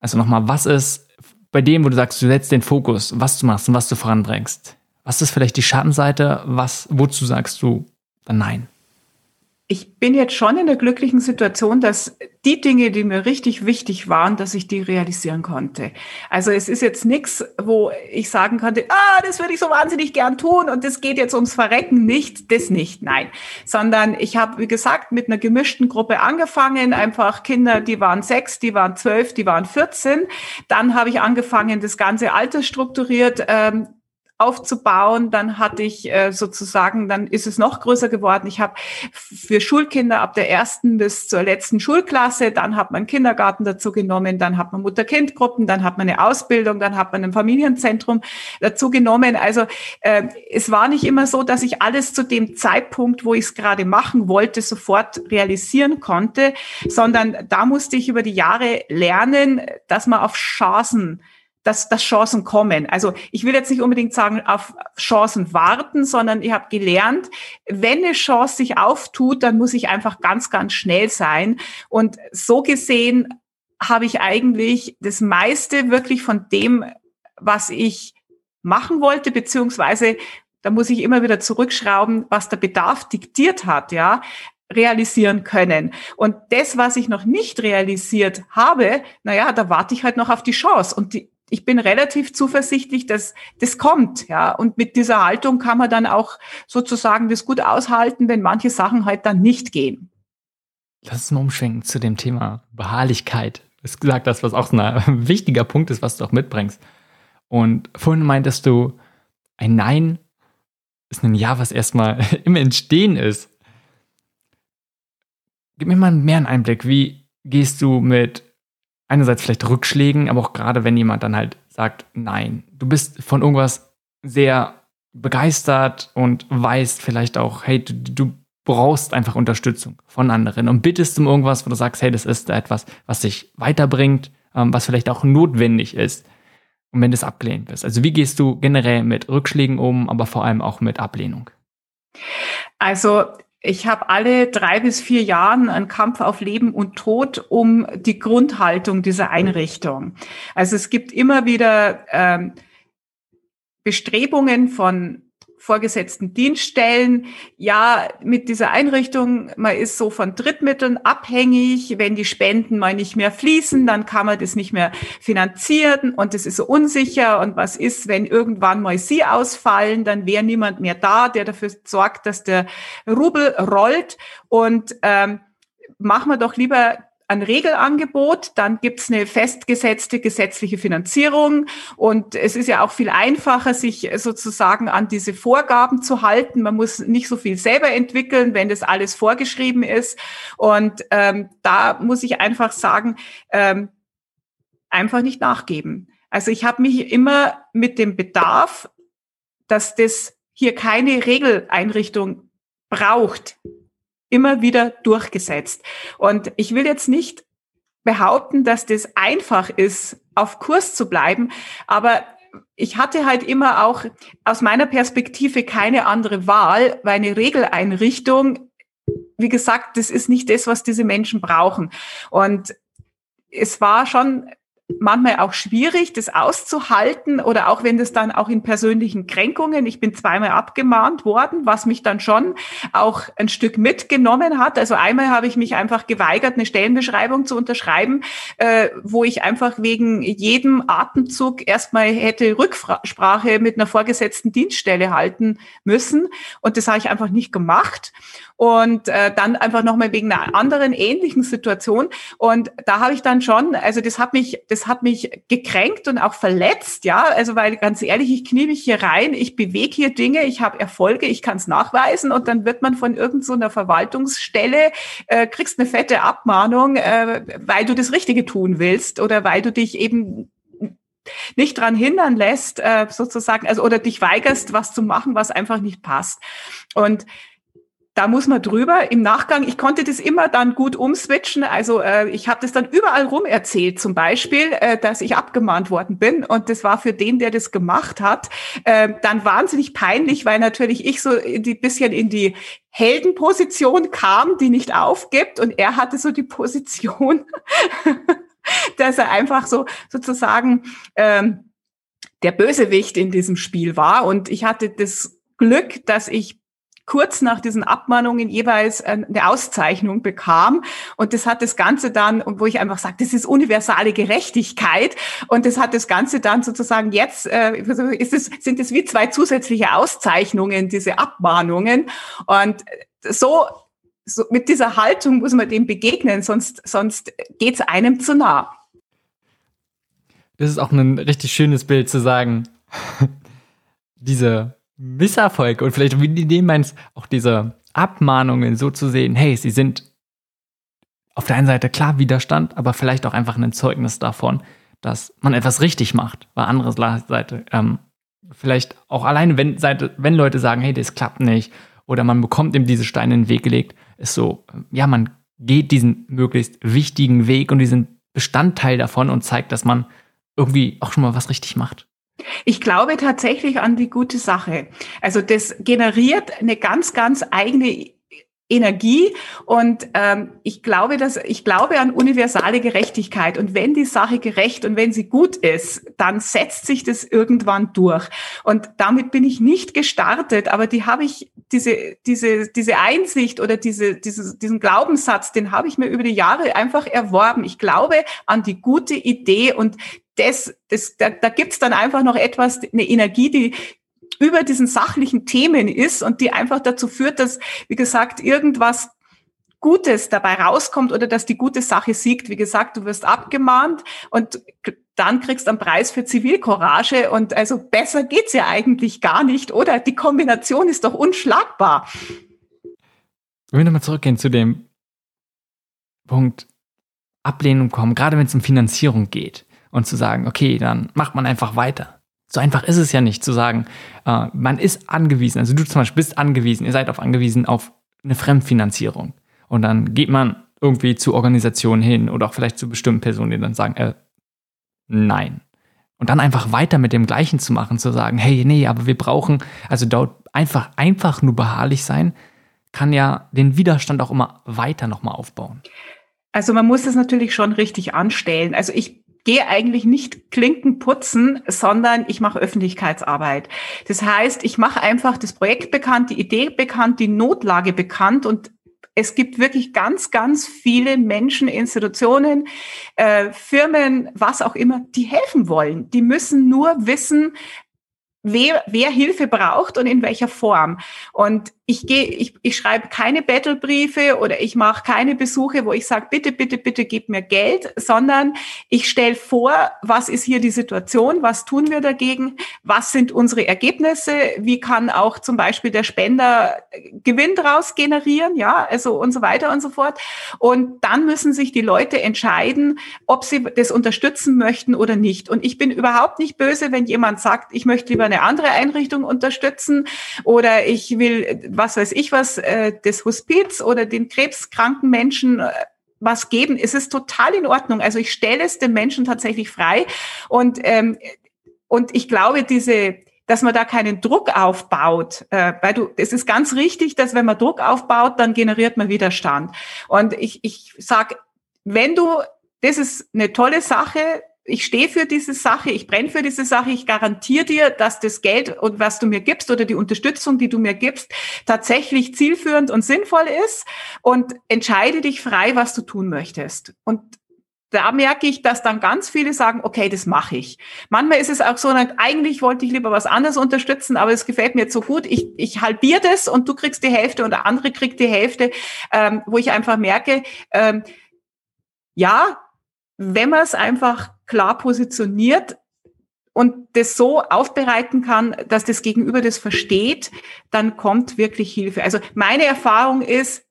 Also nochmal, was ist bei dem, wo du sagst, du setzt den Fokus, was du machst und was du voranbringst? Was ist vielleicht die Schattenseite? Was, wozu sagst du dann Nein? Ich bin jetzt schon in der glücklichen Situation, dass die Dinge, die mir richtig wichtig waren, dass ich die realisieren konnte. Also es ist jetzt nichts, wo ich sagen konnte, ah, das würde ich so wahnsinnig gern tun und das geht jetzt ums Verrecken nicht, das nicht, nein. Sondern ich habe, wie gesagt, mit einer gemischten Gruppe angefangen, einfach Kinder, die waren sechs, die waren zwölf, die waren 14. Dann habe ich angefangen, das ganze Alter strukturiert ähm, aufzubauen. Dann hatte ich äh, sozusagen, dann ist es noch größer geworden. Ich habe für Schulkinder ab der ersten bis zur letzten Schulklasse, dann hat man Kindergarten dazu genommen, dann hat man Mutter-Kind-Gruppen, dann hat man eine Ausbildung, dann hat man ein Familienzentrum dazu genommen. Also äh, es war nicht immer so, dass ich alles zu dem Zeitpunkt, wo ich es gerade machen wollte, sofort realisieren konnte, sondern da musste ich über die Jahre lernen, dass man auf Chancen dass, dass Chancen kommen. Also ich will jetzt nicht unbedingt sagen, auf Chancen warten, sondern ich habe gelernt, wenn eine Chance sich auftut, dann muss ich einfach ganz, ganz schnell sein. Und so gesehen habe ich eigentlich das meiste wirklich von dem, was ich machen wollte, beziehungsweise da muss ich immer wieder zurückschrauben, was der Bedarf diktiert hat, ja, realisieren können. Und das, was ich noch nicht realisiert habe, naja, da warte ich halt noch auf die Chance. Und die, ich bin relativ zuversichtlich, dass das kommt, ja. Und mit dieser Haltung kann man dann auch sozusagen das gut aushalten, wenn manche Sachen halt dann nicht gehen. Lass uns mal umschwenken zu dem Thema Beharrlichkeit. Du hast gesagt, das, was auch so ein [LAUGHS] wichtiger Punkt ist, was du auch mitbringst. Und vorhin meintest du, ein Nein ist ein Ja, was erstmal [LAUGHS] im Entstehen ist. Gib mir mal mehr einen Einblick. Wie gehst du mit einerseits vielleicht Rückschlägen, aber auch gerade wenn jemand dann halt sagt, nein, du bist von irgendwas sehr begeistert und weißt vielleicht auch, hey, du, du brauchst einfach Unterstützung von anderen und bittest um irgendwas, wo du sagst, hey, das ist etwas, was dich weiterbringt, ähm, was vielleicht auch notwendig ist. Und wenn du es abgelehnt wirst. Also wie gehst du generell mit Rückschlägen um, aber vor allem auch mit Ablehnung? Also ich habe alle drei bis vier Jahren einen Kampf auf Leben und Tod um die Grundhaltung dieser Einrichtung. Also es gibt immer wieder ähm, Bestrebungen von vorgesetzten Dienststellen. Ja, mit dieser Einrichtung, man ist so von Drittmitteln abhängig. Wenn die Spenden mal nicht mehr fließen, dann kann man das nicht mehr finanzieren und es ist so unsicher. Und was ist, wenn irgendwann mal sie ausfallen, dann wäre niemand mehr da, der dafür sorgt, dass der Rubel rollt. Und ähm, machen wir doch lieber ein Regelangebot, dann gibt's eine festgesetzte gesetzliche Finanzierung und es ist ja auch viel einfacher, sich sozusagen an diese Vorgaben zu halten. Man muss nicht so viel selber entwickeln, wenn das alles vorgeschrieben ist. Und ähm, da muss ich einfach sagen, ähm, einfach nicht nachgeben. Also ich habe mich immer mit dem Bedarf, dass das hier keine Regeleinrichtung braucht, immer wieder durchgesetzt. Und ich will jetzt nicht behaupten, dass das einfach ist, auf Kurs zu bleiben, aber ich hatte halt immer auch aus meiner Perspektive keine andere Wahl, weil eine Regeleinrichtung, wie gesagt, das ist nicht das, was diese Menschen brauchen. Und es war schon manchmal auch schwierig, das auszuhalten oder auch wenn das dann auch in persönlichen Kränkungen, ich bin zweimal abgemahnt worden, was mich dann schon auch ein Stück mitgenommen hat. Also einmal habe ich mich einfach geweigert, eine Stellenbeschreibung zu unterschreiben, äh, wo ich einfach wegen jedem Atemzug erstmal hätte Rücksprache mit einer vorgesetzten Dienststelle halten müssen. Und das habe ich einfach nicht gemacht und äh, dann einfach nochmal wegen einer anderen ähnlichen Situation. Und da habe ich dann schon, also das hat mich, das hat mich gekränkt und auch verletzt, ja. Also weil ganz ehrlich, ich knie mich hier rein, ich bewege hier Dinge, ich habe Erfolge, ich kann es nachweisen und dann wird man von irgendeiner so Verwaltungsstelle, äh, kriegst eine fette Abmahnung, äh, weil du das Richtige tun willst oder weil du dich eben nicht dran hindern lässt, äh, sozusagen, also oder dich weigerst, was zu machen, was einfach nicht passt. Und da muss man drüber. Im Nachgang, ich konnte das immer dann gut umswitchen. Also äh, ich habe das dann überall rum erzählt, zum Beispiel, äh, dass ich abgemahnt worden bin. Und das war für den, der das gemacht hat, äh, dann wahnsinnig peinlich, weil natürlich ich so in die bisschen in die Heldenposition kam, die nicht aufgibt. Und er hatte so die Position, [LAUGHS] dass er einfach so sozusagen ähm, der Bösewicht in diesem Spiel war. Und ich hatte das Glück, dass ich kurz nach diesen Abmahnungen jeweils äh, eine Auszeichnung bekam. Und das hat das Ganze dann, wo ich einfach sage, das ist universale Gerechtigkeit. Und das hat das Ganze dann sozusagen jetzt, äh, ist es, sind es wie zwei zusätzliche Auszeichnungen, diese Abmahnungen. Und so, so mit dieser Haltung muss man dem begegnen, sonst, sonst geht's einem zu nah. Das ist auch ein richtig schönes Bild zu sagen. [LAUGHS] diese Misserfolg und vielleicht wie du meinst, auch diese Abmahnungen so zu sehen, hey, sie sind auf der einen Seite klar Widerstand, aber vielleicht auch einfach ein Zeugnis davon, dass man etwas richtig macht. Bei anderer Seite, ähm, vielleicht auch alleine, wenn, Seite, wenn Leute sagen, hey, das klappt nicht, oder man bekommt ihm diese Steine in den Weg gelegt, ist so, ja, man geht diesen möglichst wichtigen Weg und diesen Bestandteil davon und zeigt, dass man irgendwie auch schon mal was richtig macht. Ich glaube tatsächlich an die gute Sache. Also das generiert eine ganz, ganz eigene Energie und ähm, ich glaube, dass ich glaube an universale Gerechtigkeit und wenn die Sache gerecht und wenn sie gut ist, dann setzt sich das irgendwann durch und damit bin ich nicht gestartet, aber die habe ich diese diese diese Einsicht oder diese, diese diesen Glaubenssatz, den habe ich mir über die Jahre einfach erworben. Ich glaube an die gute Idee und das, das, da, da gibt's dann einfach noch etwas, eine Energie, die über diesen sachlichen Themen ist und die einfach dazu führt, dass, wie gesagt, irgendwas Gutes dabei rauskommt oder dass die gute Sache siegt. Wie gesagt, du wirst abgemahnt und dann kriegst du einen Preis für Zivilcourage und also besser geht's ja eigentlich gar nicht, oder? Die Kombination ist doch unschlagbar. Wenn wir nochmal zurückgehen zu dem Punkt Ablehnung kommen, gerade wenn es um Finanzierung geht und zu sagen, okay, dann macht man einfach weiter. So einfach ist es ja nicht zu sagen, äh, man ist angewiesen, also du zum Beispiel bist angewiesen, ihr seid auf angewiesen auf eine Fremdfinanzierung. Und dann geht man irgendwie zu Organisationen hin oder auch vielleicht zu bestimmten Personen, die dann sagen, äh, nein. Und dann einfach weiter mit dem Gleichen zu machen, zu sagen, hey, nee, aber wir brauchen, also dort einfach, einfach nur beharrlich sein, kann ja den Widerstand auch immer weiter nochmal aufbauen. Also man muss es natürlich schon richtig anstellen. Also ich gehe eigentlich nicht Klinken putzen, sondern ich mache Öffentlichkeitsarbeit. Das heißt, ich mache einfach das Projekt bekannt, die Idee bekannt, die Notlage bekannt und es gibt wirklich ganz, ganz viele Menschen, Institutionen, äh, Firmen, was auch immer, die helfen wollen. Die müssen nur wissen, wer, wer Hilfe braucht und in welcher Form. Und ich gehe, ich, ich schreibe keine Battlebriefe oder ich mache keine Besuche, wo ich sage, bitte, bitte, bitte gib mir Geld, sondern ich stelle vor, was ist hier die Situation, was tun wir dagegen, was sind unsere Ergebnisse, wie kann auch zum Beispiel der Spender Gewinn daraus generieren, ja, also und so weiter und so fort. Und dann müssen sich die Leute entscheiden, ob sie das unterstützen möchten oder nicht. Und ich bin überhaupt nicht böse, wenn jemand sagt, ich möchte lieber eine andere Einrichtung unterstützen oder ich will was weiß ich was, äh, des Hospiz oder den krebskranken Menschen äh, was geben, ist es total in Ordnung. Also ich stelle es den Menschen tatsächlich frei und ähm, und ich glaube, diese dass man da keinen Druck aufbaut, äh, weil du, es ist ganz richtig, dass wenn man Druck aufbaut, dann generiert man Widerstand. Und ich, ich sag, wenn du, das ist eine tolle Sache, ich stehe für diese Sache, ich brenne für diese Sache, ich garantiere dir, dass das Geld und was du mir gibst oder die Unterstützung, die du mir gibst, tatsächlich zielführend und sinnvoll ist und entscheide dich frei, was du tun möchtest. Und da merke ich, dass dann ganz viele sagen, okay, das mache ich. Manchmal ist es auch so, eigentlich wollte ich lieber was anderes unterstützen, aber es gefällt mir jetzt so gut, ich, ich halbiere das und du kriegst die Hälfte und der andere kriegt die Hälfte, ähm, wo ich einfach merke, ähm, ja, wenn man es einfach klar positioniert und das so aufbereiten kann, dass das Gegenüber das versteht, dann kommt wirklich Hilfe. Also meine Erfahrung ist,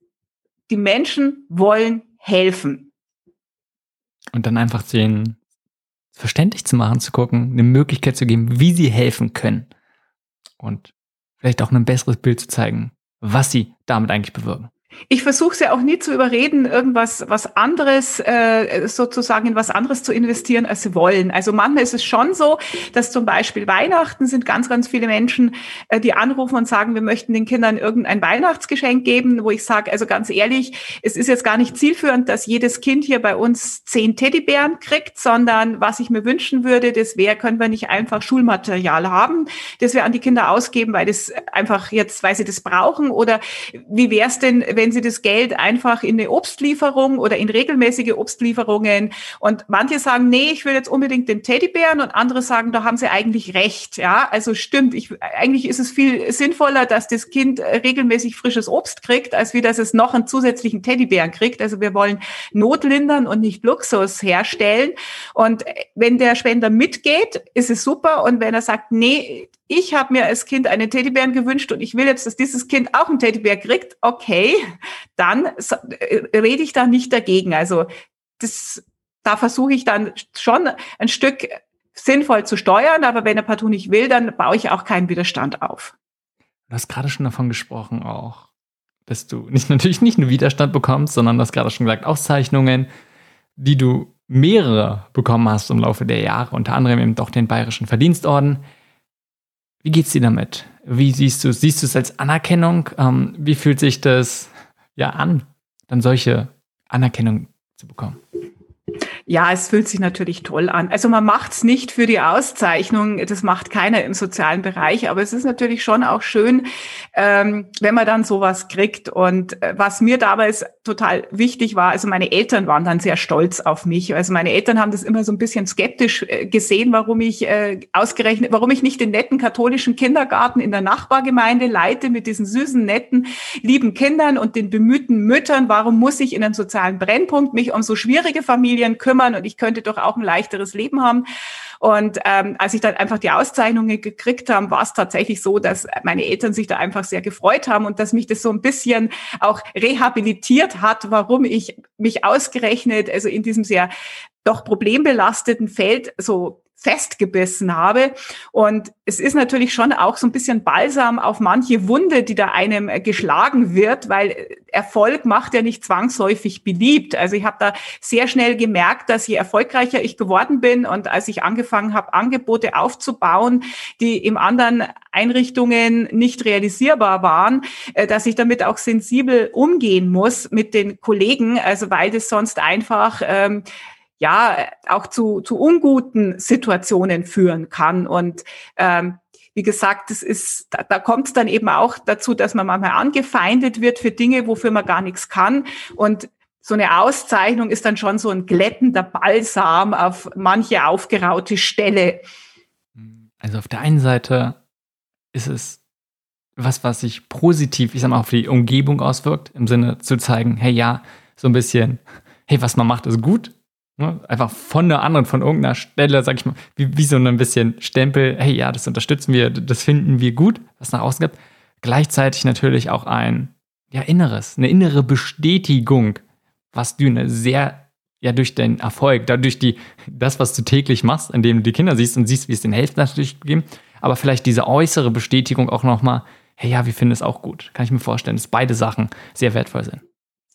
die Menschen wollen helfen. Und dann einfach den verständlich zu machen, zu gucken, eine Möglichkeit zu geben, wie sie helfen können. Und vielleicht auch ein besseres Bild zu zeigen, was sie damit eigentlich bewirken. Ich versuche sie auch nie zu überreden, irgendwas was anderes äh, sozusagen in was anderes zu investieren, als sie wollen. Also manchmal ist es schon so, dass zum Beispiel Weihnachten sind ganz, ganz viele Menschen, äh, die anrufen und sagen, wir möchten den Kindern irgendein Weihnachtsgeschenk geben, wo ich sage, also ganz ehrlich, es ist jetzt gar nicht zielführend, dass jedes Kind hier bei uns zehn Teddybären kriegt, sondern was ich mir wünschen würde, das wäre, können wir nicht einfach Schulmaterial haben, das wir an die Kinder ausgeben, weil das einfach jetzt, weil sie das brauchen oder wie wäre es denn, wenn wenn Sie das Geld einfach in eine Obstlieferung oder in regelmäßige Obstlieferungen und manche sagen, nee, ich will jetzt unbedingt den Teddybären und andere sagen, da haben Sie eigentlich recht. Ja, also stimmt. Ich, eigentlich ist es viel sinnvoller, dass das Kind regelmäßig frisches Obst kriegt, als wie dass es noch einen zusätzlichen Teddybären kriegt. Also wir wollen Not lindern und nicht Luxus herstellen. Und wenn der Spender mitgeht, ist es super. Und wenn er sagt, nee, ich habe mir als Kind einen Teddybären gewünscht und ich will jetzt, dass dieses Kind auch einen Teddybär kriegt, okay, dann äh, rede ich da nicht dagegen. Also das, da versuche ich dann schon ein Stück sinnvoll zu steuern, aber wenn er partout nicht will, dann baue ich auch keinen Widerstand auf. Du hast gerade schon davon gesprochen auch, dass du [LAUGHS] nicht natürlich nicht nur Widerstand bekommst, sondern du hast gerade schon gesagt, Auszeichnungen, die du mehrere bekommen hast im Laufe der Jahre, unter anderem eben doch den Bayerischen Verdienstorden. Wie geht's dir damit? Wie siehst du es? Siehst du es als Anerkennung? Ähm, wie fühlt sich das ja an, dann solche Anerkennung zu bekommen? Ja, es fühlt sich natürlich toll an. Also man macht es nicht für die Auszeichnung, das macht keiner im sozialen Bereich, aber es ist natürlich schon auch schön, ähm, wenn man dann sowas kriegt. Und äh, was mir damals total wichtig war, also meine Eltern waren dann sehr stolz auf mich. Also meine Eltern haben das immer so ein bisschen skeptisch äh, gesehen, warum ich äh, ausgerechnet, warum ich nicht den netten katholischen Kindergarten in der Nachbargemeinde leite mit diesen süßen, netten, lieben Kindern und den bemühten Müttern. Warum muss ich in einem sozialen Brennpunkt mich um so schwierige Familien kümmern? Kümmern und ich könnte doch auch ein leichteres Leben haben. Und ähm, als ich dann einfach die Auszeichnungen gekriegt habe, war es tatsächlich so, dass meine Eltern sich da einfach sehr gefreut haben und dass mich das so ein bisschen auch rehabilitiert hat, warum ich mich ausgerechnet, also in diesem sehr doch problembelasteten Feld so festgebissen habe. Und es ist natürlich schon auch so ein bisschen Balsam auf manche Wunde, die da einem geschlagen wird, weil Erfolg macht ja nicht zwangsläufig beliebt. Also ich habe da sehr schnell gemerkt, dass je erfolgreicher ich geworden bin und als ich angefangen habe, Angebote aufzubauen, die im anderen Einrichtungen nicht realisierbar waren, äh, dass ich damit auch sensibel umgehen muss mit den Kollegen, also weil das sonst einfach ähm, ja auch zu, zu unguten Situationen führen kann. Und ähm, wie gesagt, das ist, da, da kommt es dann eben auch dazu, dass man manchmal angefeindet wird für Dinge, wofür man gar nichts kann. Und so eine Auszeichnung ist dann schon so ein glättender Balsam auf manche aufgeraute Stelle. Also auf der einen Seite ist es was, was sich positiv, ich sag mal, auf die Umgebung auswirkt, im Sinne zu zeigen, hey ja, so ein bisschen, hey, was man macht, ist gut. Ne? Einfach von der anderen, von irgendeiner Stelle, sag ich mal, wie, wie so ein bisschen Stempel, hey ja, das unterstützen wir, das finden wir gut, was nach außen gibt. Gleichzeitig natürlich auch ein ja, Inneres, eine innere Bestätigung, was du eine sehr ja durch den Erfolg, dadurch die, das, was du täglich machst, indem du die Kinder siehst und siehst, wie es den hilft, natürlich gegeben, aber vielleicht diese äußere Bestätigung auch nochmal, hey ja, wir finden es auch gut. Kann ich mir vorstellen, dass beide Sachen sehr wertvoll sind.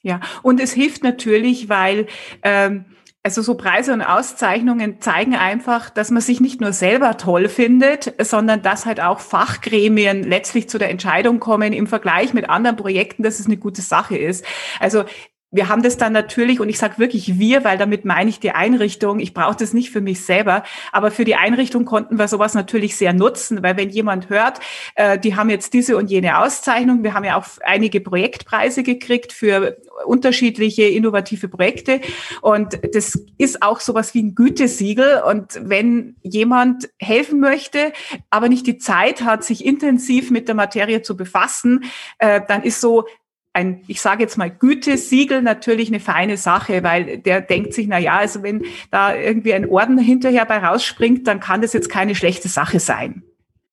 Ja, und es hilft natürlich, weil ähm, also so Preise und Auszeichnungen zeigen einfach, dass man sich nicht nur selber toll findet, sondern dass halt auch Fachgremien letztlich zu der Entscheidung kommen im Vergleich mit anderen Projekten, dass es eine gute Sache ist. Also wir haben das dann natürlich, und ich sage wirklich wir, weil damit meine ich die Einrichtung, ich brauche das nicht für mich selber, aber für die Einrichtung konnten wir sowas natürlich sehr nutzen, weil wenn jemand hört, äh, die haben jetzt diese und jene Auszeichnung, wir haben ja auch einige Projektpreise gekriegt für unterschiedliche innovative Projekte und das ist auch sowas wie ein Gütesiegel und wenn jemand helfen möchte, aber nicht die Zeit hat, sich intensiv mit der Materie zu befassen, äh, dann ist so ein, ich sage jetzt mal, Gütesiegel natürlich eine feine Sache, weil der denkt sich, na ja, also wenn da irgendwie ein Orden hinterher bei rausspringt, dann kann das jetzt keine schlechte Sache sein.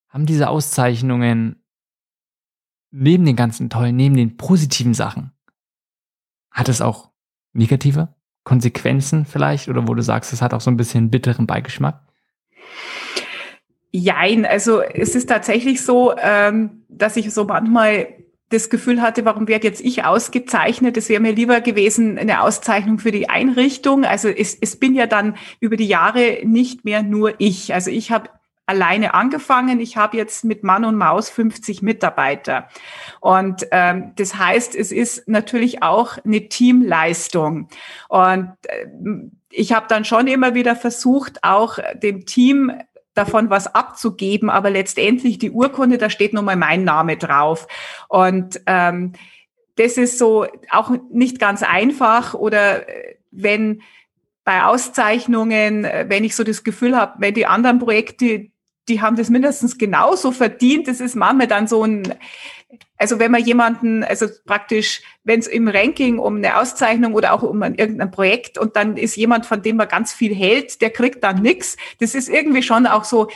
Haben diese Auszeichnungen neben den ganzen tollen, neben den positiven Sachen, hat es auch negative Konsequenzen vielleicht oder wo du sagst, es hat auch so ein bisschen bitteren Beigeschmack? Jein, also es ist tatsächlich so, ähm, dass ich so manchmal das Gefühl hatte, warum werde jetzt ich ausgezeichnet? Es wäre mir lieber gewesen, eine Auszeichnung für die Einrichtung. Also es, es bin ja dann über die Jahre nicht mehr nur ich. Also ich habe alleine angefangen. Ich habe jetzt mit Mann und Maus 50 Mitarbeiter. Und ähm, das heißt, es ist natürlich auch eine Teamleistung. Und äh, ich habe dann schon immer wieder versucht, auch dem Team davon was abzugeben, aber letztendlich die Urkunde, da steht nochmal mein Name drauf. Und ähm, das ist so auch nicht ganz einfach oder äh, wenn bei Auszeichnungen, äh, wenn ich so das Gefühl habe, wenn die anderen Projekte, die haben das mindestens genauso verdient, das ist manchmal dann so ein, also wenn man jemanden, also praktisch, wenn es im Ranking um eine Auszeichnung oder auch um ein, irgendein Projekt und dann ist jemand, von dem man ganz viel hält, der kriegt dann nichts. Das ist irgendwie schon auch so,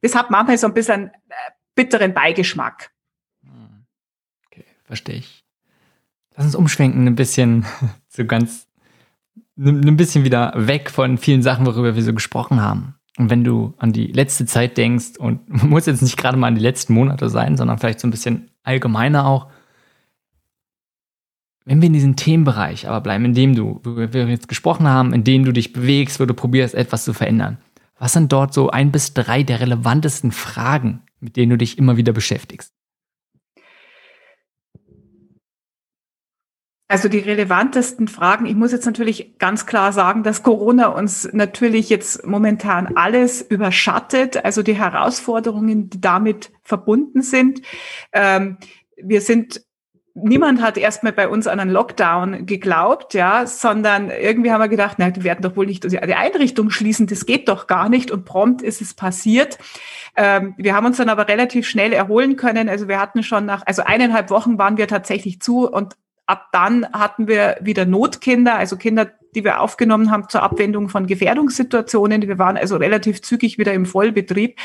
das hat manchmal so ein bisschen äh, bitteren Beigeschmack. Okay, verstehe ich. Lass uns umschwenken ein bisschen [LAUGHS] so ganz, ein bisschen wieder weg von vielen Sachen, worüber wir so gesprochen haben. Und wenn du an die letzte Zeit denkst, und [LAUGHS] muss jetzt nicht gerade mal an die letzten Monate sein, sondern vielleicht so ein bisschen allgemeiner auch, wenn wir in diesem Themenbereich aber bleiben, in dem du, wo wir jetzt gesprochen haben, in dem du dich bewegst, wo du probierst, etwas zu verändern, was sind dort so ein bis drei der relevantesten Fragen, mit denen du dich immer wieder beschäftigst? Also die relevantesten Fragen, ich muss jetzt natürlich ganz klar sagen, dass Corona uns natürlich jetzt momentan alles überschattet, also die Herausforderungen, die damit verbunden sind. Ähm, wir sind Niemand hat erstmal bei uns an einen Lockdown geglaubt, ja, sondern irgendwie haben wir gedacht, na, die werden doch wohl nicht die Einrichtung schließen, das geht doch gar nicht. Und prompt ist es passiert. Ähm, wir haben uns dann aber relativ schnell erholen können. Also wir hatten schon nach, also eineinhalb Wochen waren wir tatsächlich zu und ab dann hatten wir wieder Notkinder, also Kinder, die wir aufgenommen haben zur Abwendung von Gefährdungssituationen. Wir waren also relativ zügig wieder im Vollbetrieb.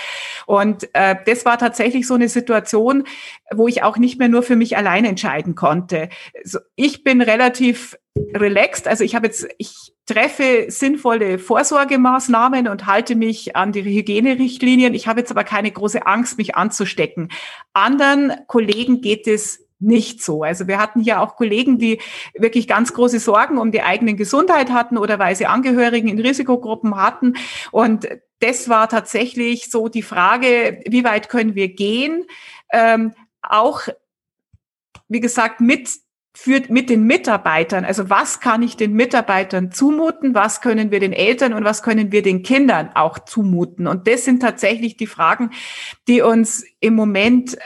Und äh, das war tatsächlich so eine Situation, wo ich auch nicht mehr nur für mich allein entscheiden konnte. Also ich bin relativ relaxed. Also ich habe jetzt, ich treffe sinnvolle Vorsorgemaßnahmen und halte mich an die Hygienerichtlinien. Ich habe jetzt aber keine große Angst, mich anzustecken. Anderen Kollegen geht es nicht so. Also wir hatten hier auch Kollegen, die wirklich ganz große Sorgen um die eigene Gesundheit hatten oder weil sie Angehörigen in Risikogruppen hatten. Und das war tatsächlich so die Frage, wie weit können wir gehen? Ähm, auch, wie gesagt, mit für, mit den Mitarbeitern. Also was kann ich den Mitarbeitern zumuten? Was können wir den Eltern und was können wir den Kindern auch zumuten? Und das sind tatsächlich die Fragen, die uns im Moment äh,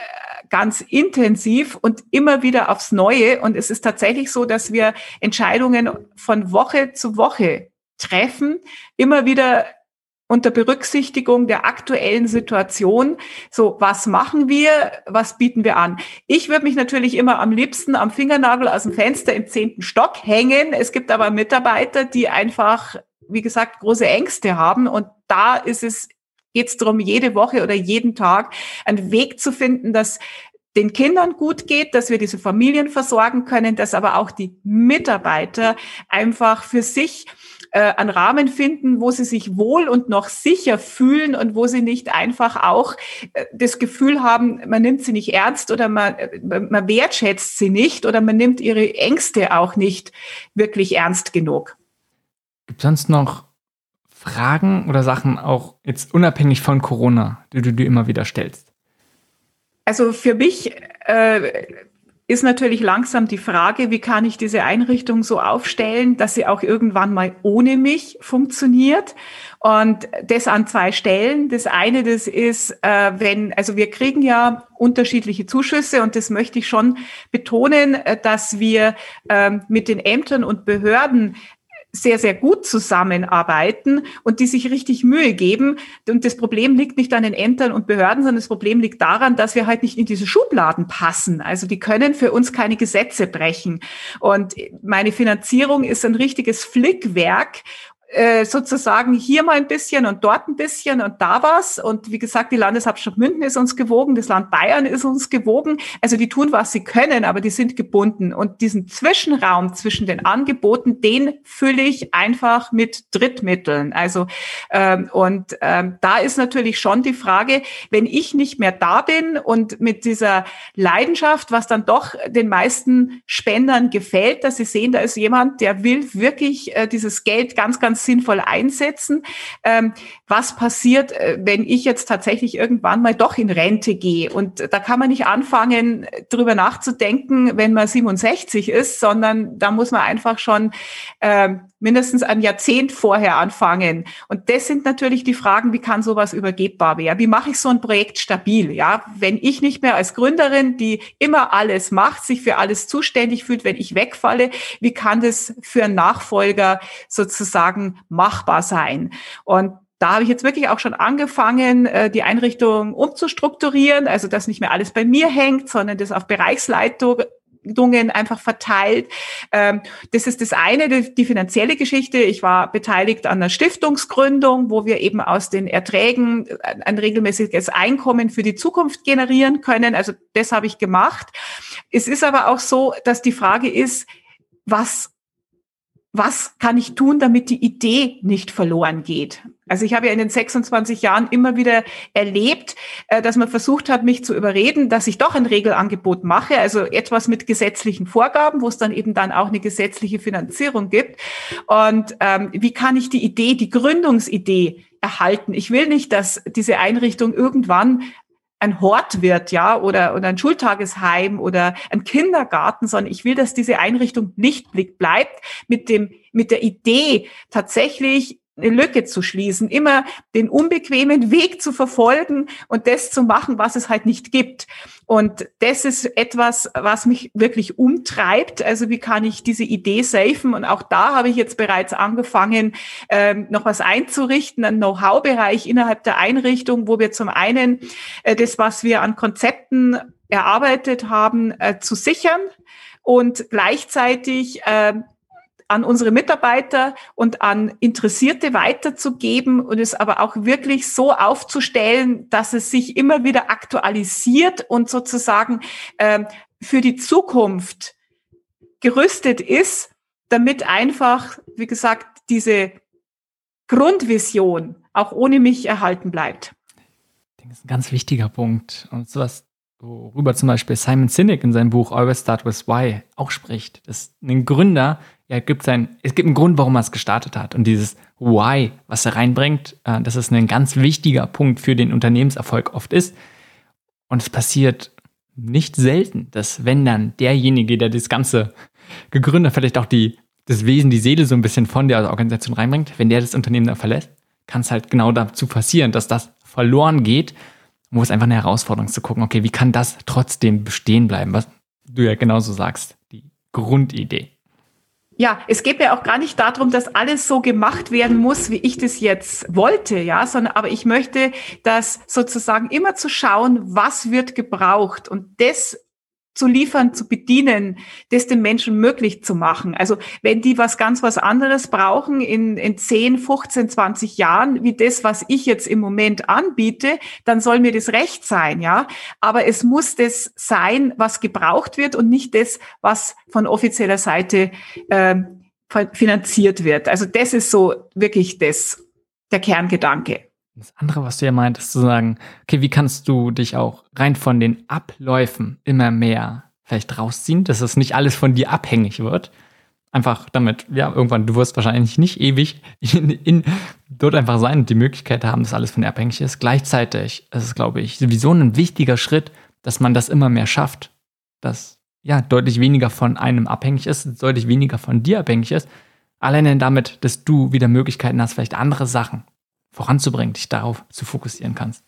ganz intensiv und immer wieder aufs Neue. Und es ist tatsächlich so, dass wir Entscheidungen von Woche zu Woche treffen, immer wieder unter Berücksichtigung der aktuellen Situation. So, was machen wir? Was bieten wir an? Ich würde mich natürlich immer am liebsten am Fingernagel aus dem Fenster im zehnten Stock hängen. Es gibt aber Mitarbeiter, die einfach, wie gesagt, große Ängste haben. Und da ist es, geht es darum, jede Woche oder jeden Tag einen Weg zu finden, dass den Kindern gut geht, dass wir diese Familien versorgen können, dass aber auch die Mitarbeiter einfach für sich äh, einen Rahmen finden, wo sie sich wohl und noch sicher fühlen und wo sie nicht einfach auch äh, das Gefühl haben, man nimmt sie nicht ernst oder man, äh, man wertschätzt sie nicht oder man nimmt ihre Ängste auch nicht wirklich ernst genug. Gibt es sonst noch Fragen oder Sachen auch jetzt unabhängig von Corona, die du dir immer wieder stellst? Also für mich äh, ist natürlich langsam die Frage, wie kann ich diese Einrichtung so aufstellen, dass sie auch irgendwann mal ohne mich funktioniert. Und das an zwei Stellen. Das eine, das ist, äh, wenn, also wir kriegen ja unterschiedliche Zuschüsse und das möchte ich schon betonen, äh, dass wir äh, mit den Ämtern und Behörden sehr, sehr gut zusammenarbeiten und die sich richtig Mühe geben. Und das Problem liegt nicht an den Ämtern und Behörden, sondern das Problem liegt daran, dass wir halt nicht in diese Schubladen passen. Also die können für uns keine Gesetze brechen. Und meine Finanzierung ist ein richtiges Flickwerk äh, sozusagen hier mal ein bisschen und dort ein bisschen und da was. Und wie gesagt, die Landeshauptstadt München ist uns gewogen, das Land Bayern ist uns gewogen. Also die tun, was sie können, aber die sind gebunden. Und diesen Zwischenraum zwischen den Angeboten, den fülle ich einfach mit Drittmitteln. Also ähm, und ähm, da ist natürlich schon die Frage, wenn ich nicht mehr da bin und mit dieser Leidenschaft, was dann doch den meisten Spendern gefällt, dass sie sehen, da ist jemand, der will wirklich äh, dieses Geld ganz, ganz sinnvoll einsetzen. Ähm, was passiert, äh, wenn ich jetzt tatsächlich irgendwann mal doch in Rente gehe? Und da kann man nicht anfangen, drüber nachzudenken, wenn man 67 ist, sondern da muss man einfach schon äh, mindestens ein Jahrzehnt vorher anfangen. Und das sind natürlich die Fragen, wie kann sowas übergebbar werden? Wie mache ich so ein Projekt stabil? Ja, wenn ich nicht mehr als Gründerin, die immer alles macht, sich für alles zuständig fühlt, wenn ich wegfalle, wie kann das für einen Nachfolger sozusagen machbar sein? Und da habe ich jetzt wirklich auch schon angefangen, äh, die Einrichtung umzustrukturieren, also dass nicht mehr alles bei mir hängt, sondern das auf Bereichsleitung einfach verteilt. Ähm, das ist das eine, die, finanzielle Geschichte. Ich war beteiligt an der Stiftungsgründung, wo wir eben aus den Erträgen ein regelmäßiges Einkommen für die Zukunft generieren können. Also das habe ich gemacht. Es ist aber auch so, dass die Frage ist, was was kann ich tun, damit die Idee nicht verloren geht? Also ich habe ja in den 26 Jahren immer wieder erlebt, äh, dass man versucht hat, mich zu überreden, dass ich doch ein Regelangebot mache, also etwas mit gesetzlichen Vorgaben, wo es dann eben dann auch eine gesetzliche Finanzierung gibt. Und ähm, wie kann ich die Idee, die Gründungsidee erhalten? Ich will nicht, dass diese Einrichtung irgendwann ein Hort wird, ja, oder, oder ein Schultagesheim oder ein Kindergarten, sondern ich will, dass diese Einrichtung Lichtblick bleibt mit dem, mit der Idee tatsächlich eine Lücke zu schließen, immer den unbequemen Weg zu verfolgen und das zu machen, was es halt nicht gibt. Und das ist etwas, was mich wirklich umtreibt. Also wie kann ich diese Idee safen? Und auch da habe ich jetzt bereits angefangen, ähm, noch was einzurichten, einen Know-how-Bereich innerhalb der Einrichtung, wo wir zum einen äh, das, was wir an Konzepten erarbeitet haben, äh, zu sichern und gleichzeitig äh, an unsere Mitarbeiter und an Interessierte weiterzugeben und es aber auch wirklich so aufzustellen, dass es sich immer wieder aktualisiert und sozusagen äh, für die Zukunft gerüstet ist, damit einfach, wie gesagt, diese Grundvision auch ohne mich erhalten bleibt. Ich denke, das ist ein ganz wichtiger Punkt. Und sowas, worüber zum Beispiel Simon Sinek in seinem Buch Always Start with Why auch spricht, dass ein Gründer ja, gibt ein, es gibt einen Grund, warum er es gestartet hat. Und dieses Why, was er reinbringt, äh, das ist ein ganz wichtiger Punkt für den Unternehmenserfolg oft ist. Und es passiert nicht selten, dass wenn dann derjenige, der das Ganze gegründet vielleicht auch die, das Wesen, die Seele so ein bisschen von der Organisation reinbringt, wenn der das Unternehmen dann verlässt, kann es halt genau dazu passieren, dass das verloren geht, wo es einfach eine Herausforderung ist zu gucken, okay, wie kann das trotzdem bestehen bleiben, was du ja genauso sagst, die Grundidee. Ja, es geht mir auch gar nicht darum, dass alles so gemacht werden muss, wie ich das jetzt wollte, ja, sondern aber ich möchte, dass sozusagen immer zu schauen, was wird gebraucht. Und das zu liefern, zu bedienen, das den Menschen möglich zu machen. Also wenn die was ganz was anderes brauchen in, in 10, 15, 20 Jahren, wie das, was ich jetzt im Moment anbiete, dann soll mir das recht sein, ja. Aber es muss das sein, was gebraucht wird und nicht das, was von offizieller Seite äh, finanziert wird. Also das ist so wirklich das, der Kerngedanke. Das andere, was du ja meintest, zu sagen, okay, wie kannst du dich auch rein von den Abläufen immer mehr vielleicht rausziehen, dass es nicht alles von dir abhängig wird. Einfach damit, ja, irgendwann, du wirst wahrscheinlich nicht ewig in, in, dort einfach sein und die Möglichkeit haben, dass alles von dir abhängig ist. Gleichzeitig ist es, glaube ich, sowieso ein wichtiger Schritt, dass man das immer mehr schafft, dass ja deutlich weniger von einem abhängig ist, deutlich weniger von dir abhängig ist. Alleine damit, dass du wieder Möglichkeiten hast, vielleicht andere Sachen voranzubringen, dich darauf zu fokussieren kannst.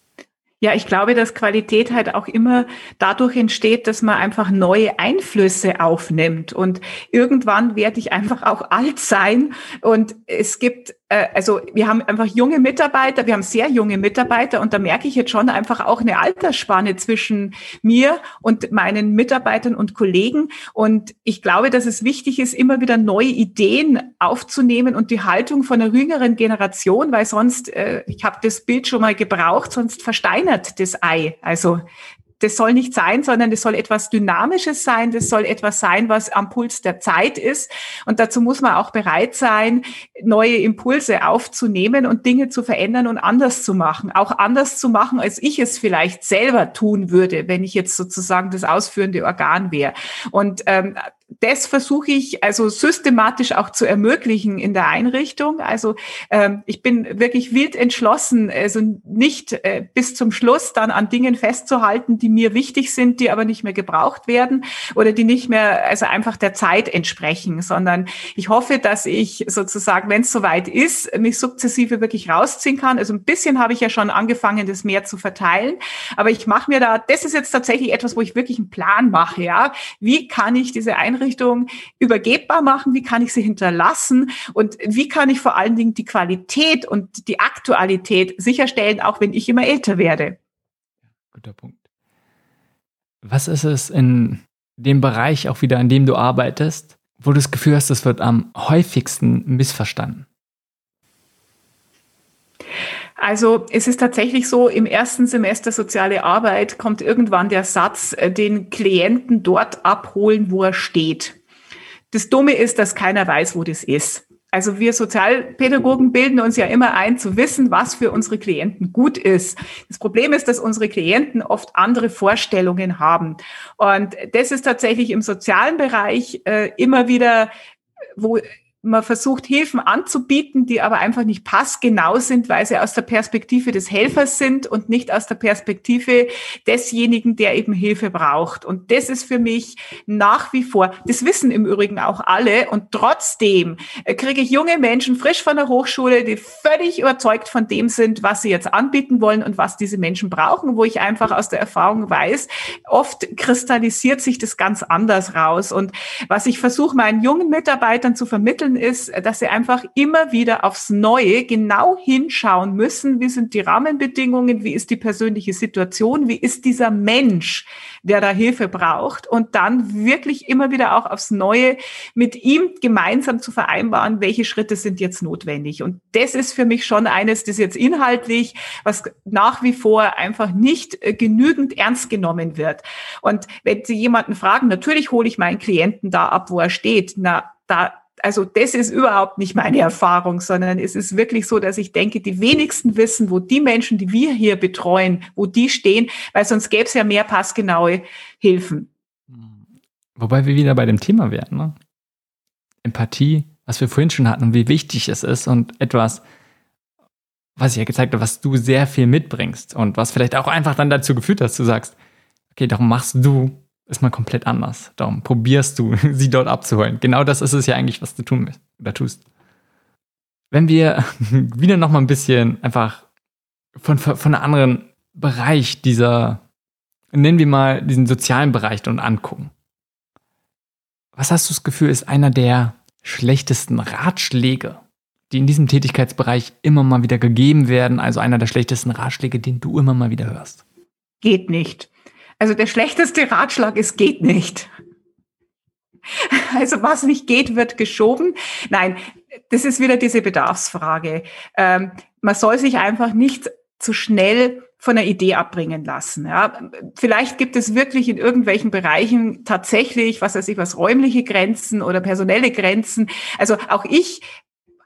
Ja, ich glaube, dass Qualität halt auch immer dadurch entsteht, dass man einfach neue Einflüsse aufnimmt. Und irgendwann werde ich einfach auch alt sein. Und es gibt also wir haben einfach junge Mitarbeiter, wir haben sehr junge Mitarbeiter und da merke ich jetzt schon einfach auch eine Altersspanne zwischen mir und meinen Mitarbeitern und Kollegen. Und ich glaube, dass es wichtig ist, immer wieder neue Ideen aufzunehmen und die Haltung von einer jüngeren Generation, weil sonst, äh, ich habe das Bild schon mal gebraucht, sonst versteinert das Ei. Also das soll nicht sein, sondern das soll etwas Dynamisches sein, das soll etwas sein, was am Puls der Zeit ist. Und dazu muss man auch bereit sein, neue Impulse aufzunehmen und Dinge zu verändern und anders zu machen. Auch anders zu machen, als ich es vielleicht selber tun würde, wenn ich jetzt sozusagen das ausführende Organ wäre. Und ähm, das versuche ich also systematisch auch zu ermöglichen in der Einrichtung. Also ähm, ich bin wirklich wild entschlossen, also nicht äh, bis zum Schluss dann an Dingen festzuhalten, die mir wichtig sind, die aber nicht mehr gebraucht werden oder die nicht mehr also einfach der Zeit entsprechen, sondern ich hoffe, dass ich sozusagen, wenn es soweit ist, mich sukzessive wirklich rausziehen kann. Also ein bisschen habe ich ja schon angefangen, das mehr zu verteilen, aber ich mache mir da, das ist jetzt tatsächlich etwas, wo ich wirklich einen Plan mache. Ja, wie kann ich diese Einrichtung Einrichtung übergebbar machen? Wie kann ich sie hinterlassen? Und wie kann ich vor allen Dingen die Qualität und die Aktualität sicherstellen, auch wenn ich immer älter werde? Guter Punkt. Was ist es in dem Bereich auch wieder, an dem du arbeitest, wo du das Gefühl hast, das wird am häufigsten missverstanden? Also es ist tatsächlich so, im ersten Semester soziale Arbeit kommt irgendwann der Satz, äh, den Klienten dort abholen, wo er steht. Das Dumme ist, dass keiner weiß, wo das ist. Also wir Sozialpädagogen bilden uns ja immer ein, zu wissen, was für unsere Klienten gut ist. Das Problem ist, dass unsere Klienten oft andere Vorstellungen haben. Und das ist tatsächlich im sozialen Bereich äh, immer wieder, wo man versucht, Hilfen anzubieten, die aber einfach nicht passgenau sind, weil sie aus der Perspektive des Helfers sind und nicht aus der Perspektive desjenigen, der eben Hilfe braucht. Und das ist für mich nach wie vor, das wissen im Übrigen auch alle. Und trotzdem kriege ich junge Menschen frisch von der Hochschule, die völlig überzeugt von dem sind, was sie jetzt anbieten wollen und was diese Menschen brauchen, wo ich einfach aus der Erfahrung weiß, oft kristallisiert sich das ganz anders raus. Und was ich versuche, meinen jungen Mitarbeitern zu vermitteln, Schönen ist, dass sie einfach immer wieder aufs Neue genau hinschauen müssen, wie sind die Rahmenbedingungen, wie ist die persönliche Situation, wie ist dieser Mensch, der da Hilfe braucht und dann wirklich immer wieder auch aufs Neue mit ihm gemeinsam zu vereinbaren, welche Schritte sind jetzt notwendig. Und das ist für mich schon eines, das jetzt inhaltlich, was nach wie vor einfach nicht äh, genügend ernst genommen wird. Und wenn Sie jemanden fragen, natürlich hole ich meinen Klienten da ab, wo er steht. Na, da also das ist überhaupt nicht meine Erfahrung, sondern es ist wirklich so, dass ich denke, die wenigsten wissen, wo die Menschen, die wir hier betreuen, wo die stehen, weil sonst gäbe es ja mehr passgenaue Hilfen. Wobei wir wieder bei dem Thema wären, ne? Empathie, was wir vorhin schon hatten und wie wichtig es ist und etwas, was ich ja gezeigt habe, was du sehr viel mitbringst und was vielleicht auch einfach dann dazu geführt hat, dass du sagst, okay, darum machst du es mal komplett anders. Darum probierst du, [LAUGHS] sie dort abzuholen. Genau das ist es ja eigentlich, was du tun willst oder tust. Wenn wir [LAUGHS] wieder noch mal ein bisschen einfach von, von einem anderen Bereich dieser, nennen wir mal diesen sozialen Bereich und angucken. Was hast du das Gefühl, ist einer der schlechtesten Ratschläge, die in diesem Tätigkeitsbereich immer mal wieder gegeben werden? Also einer der schlechtesten Ratschläge, den du immer mal wieder hörst? Geht nicht. Also der schlechteste Ratschlag ist geht nicht. Also was nicht geht, wird geschoben. Nein, das ist wieder diese Bedarfsfrage. Ähm, man soll sich einfach nicht zu schnell von der Idee abbringen lassen. Ja. Vielleicht gibt es wirklich in irgendwelchen Bereichen tatsächlich, was weiß ich, was räumliche Grenzen oder personelle Grenzen. Also auch ich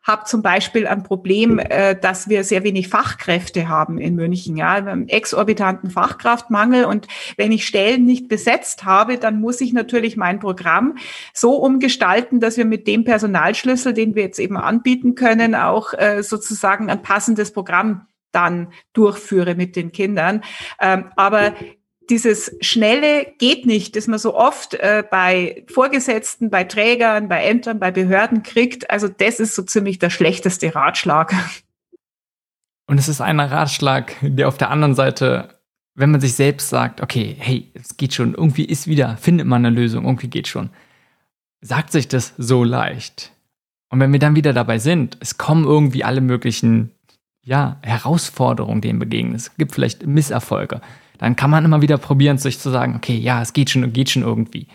habe zum Beispiel ein Problem, äh, dass wir sehr wenig Fachkräfte haben in München. Ja, wir exorbitanten Fachkraftmangel und wenn ich Stellen nicht besetzt habe, dann muss ich natürlich mein Programm so umgestalten, dass wir mit dem Personalschlüssel, den wir jetzt eben anbieten können, auch äh, sozusagen ein passendes Programm dann durchführe mit den Kindern. Ähm, aber dieses Schnelle geht nicht, das man so oft äh, bei Vorgesetzten, bei Trägern, bei Ämtern, bei Behörden kriegt. Also das ist so ziemlich der schlechteste Ratschlag. Und es ist ein Ratschlag, der auf der anderen Seite, wenn man sich selbst sagt, okay, hey, es geht schon, irgendwie ist wieder, findet man eine Lösung, irgendwie geht schon, sagt sich das so leicht. Und wenn wir dann wieder dabei sind, es kommen irgendwie alle möglichen, ja, Herausforderungen, denen begegnen. Es gibt vielleicht Misserfolge dann kann man immer wieder probieren, sich zu sagen, okay, ja, es geht schon, geht schon irgendwie.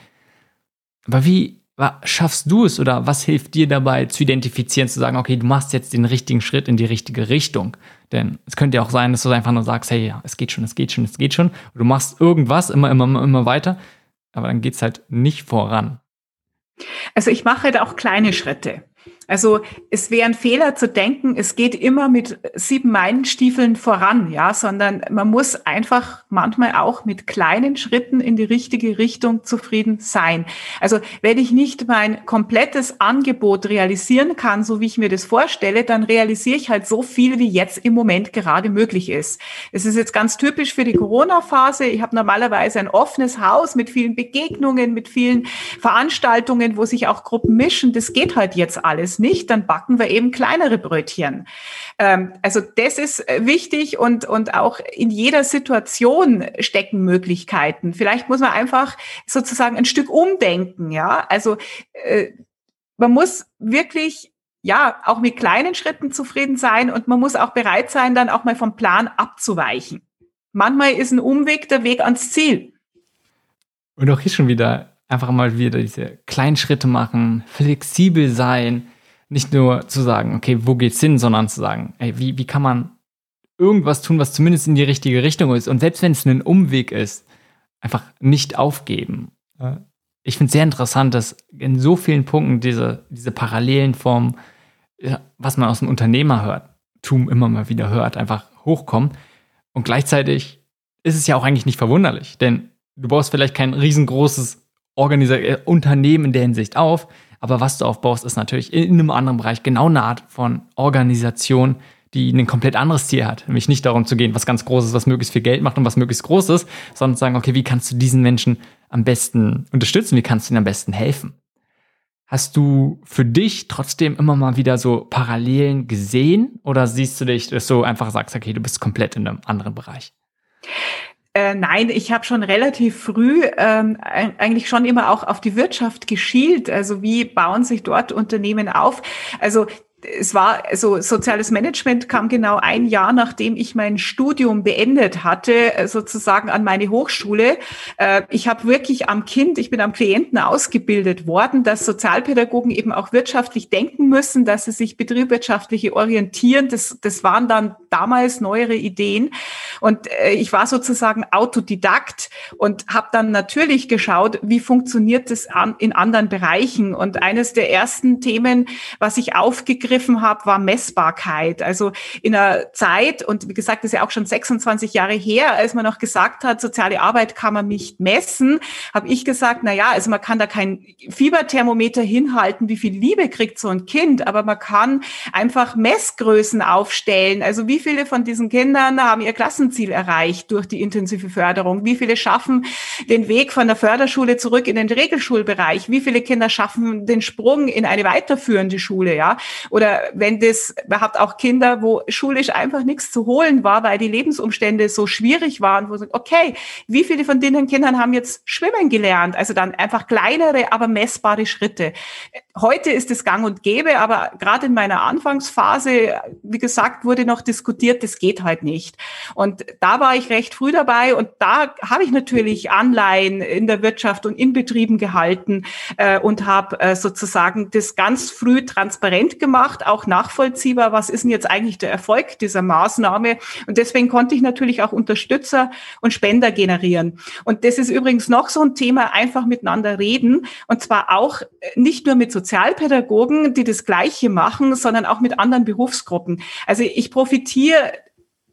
Aber wie schaffst du es oder was hilft dir dabei zu identifizieren, zu sagen, okay, du machst jetzt den richtigen Schritt in die richtige Richtung? Denn es könnte ja auch sein, dass du einfach nur sagst, hey, ja, es geht schon, es geht schon, es geht schon. Und du machst irgendwas immer, immer, immer weiter, aber dann geht es halt nicht voran. Also ich mache da auch kleine Schritte. Also es wäre ein Fehler zu denken, es geht immer mit sieben Meilenstiefeln voran, ja, sondern man muss einfach manchmal auch mit kleinen Schritten in die richtige Richtung zufrieden sein. Also wenn ich nicht mein komplettes Angebot realisieren kann, so wie ich mir das vorstelle, dann realisiere ich halt so viel, wie jetzt im Moment gerade möglich ist. Es ist jetzt ganz typisch für die Corona-Phase. Ich habe normalerweise ein offenes Haus mit vielen Begegnungen, mit vielen Veranstaltungen, wo sich auch Gruppen mischen. Das geht halt jetzt alles es nicht, dann backen wir eben kleinere Brötchen. Ähm, also das ist äh, wichtig und, und auch in jeder Situation stecken Möglichkeiten. Vielleicht muss man einfach sozusagen ein Stück umdenken, ja. Also äh, man muss wirklich ja, auch mit kleinen Schritten zufrieden sein und man muss auch bereit sein, dann auch mal vom Plan abzuweichen. Manchmal ist ein Umweg der Weg ans Ziel. Und auch hier schon wieder einfach mal wieder diese kleinen Schritte machen, flexibel sein, nicht nur zu sagen, okay, wo geht's hin, sondern zu sagen, ey, wie, wie kann man irgendwas tun, was zumindest in die richtige Richtung ist. Und selbst wenn es ein Umweg ist, einfach nicht aufgeben. Ich finde es sehr interessant, dass in so vielen Punkten diese, diese Parallelen vom, was man aus dem Unternehmertum immer mal wieder hört, einfach hochkommen. Und gleichzeitig ist es ja auch eigentlich nicht verwunderlich, denn du baust vielleicht kein riesengroßes Organisa äh, Unternehmen in der Hinsicht auf, aber was du aufbaust, ist natürlich in einem anderen Bereich genau eine Art von Organisation, die ein komplett anderes Ziel hat. Nämlich nicht darum zu gehen, was ganz Großes, was möglichst viel Geld macht und was möglichst Großes, sondern zu sagen, okay, wie kannst du diesen Menschen am besten unterstützen? Wie kannst du ihnen am besten helfen? Hast du für dich trotzdem immer mal wieder so Parallelen gesehen oder siehst du dich, dass du einfach sagst, okay, du bist komplett in einem anderen Bereich? Äh, nein, ich habe schon relativ früh ähm, eigentlich schon immer auch auf die Wirtschaft geschielt. Also wie bauen sich dort Unternehmen auf? Also es war, also soziales Management kam genau ein Jahr, nachdem ich mein Studium beendet hatte, äh, sozusagen an meine Hochschule. Äh, ich habe wirklich am Kind, ich bin am Klienten ausgebildet worden, dass Sozialpädagogen eben auch wirtschaftlich denken müssen, dass sie sich betriebswirtschaftlich orientieren. Das, das waren dann damals neuere Ideen. Und äh, ich war sozusagen Autodidakt und habe dann natürlich geschaut, wie funktioniert das in anderen Bereichen. Und eines der ersten Themen, was ich aufgegriffen aufgegriffen habe, war Messbarkeit. Also in einer Zeit, und wie gesagt, das ist ja auch schon 26 Jahre her, als man noch gesagt hat, soziale Arbeit kann man nicht messen, habe ich gesagt, na also man kann da kein Fieberthermometer hinhalten, wie viel Liebe kriegt so ein Kind, aber man kann einfach Messgrößen aufstellen. Also wie viele von diesen Kindern haben ihr Klassenziel erreicht durch die intensive Förderung? Wie viele schaffen den Weg von der Förderschule zurück in den Regelschulbereich? Wie viele Kinder schaffen den Sprung in eine weiterführende Schule, ja? Oder wenn das, man auch Kinder, wo schulisch einfach nichts zu holen war, weil die Lebensumstände so schwierig waren, wo sagt, okay, wie viele von denen Kindern haben jetzt schwimmen gelernt? Also dann einfach kleinere, aber messbare Schritte. Heute ist es gang und gäbe, aber gerade in meiner Anfangsphase, wie gesagt, wurde noch diskutiert, das geht halt nicht. Und da war ich recht früh dabei und da habe ich natürlich Anleihen in der Wirtschaft und in Betrieben gehalten äh, und habe äh, sozusagen das ganz früh transparent gemacht, auch nachvollziehbar, was ist denn jetzt eigentlich der Erfolg dieser Maßnahme. Und deswegen konnte ich natürlich auch Unterstützer und Spender generieren. Und das ist übrigens noch so ein Thema, einfach miteinander reden und zwar auch äh, nicht nur mit so Sozialpädagogen, die das Gleiche machen, sondern auch mit anderen Berufsgruppen. Also ich profitiere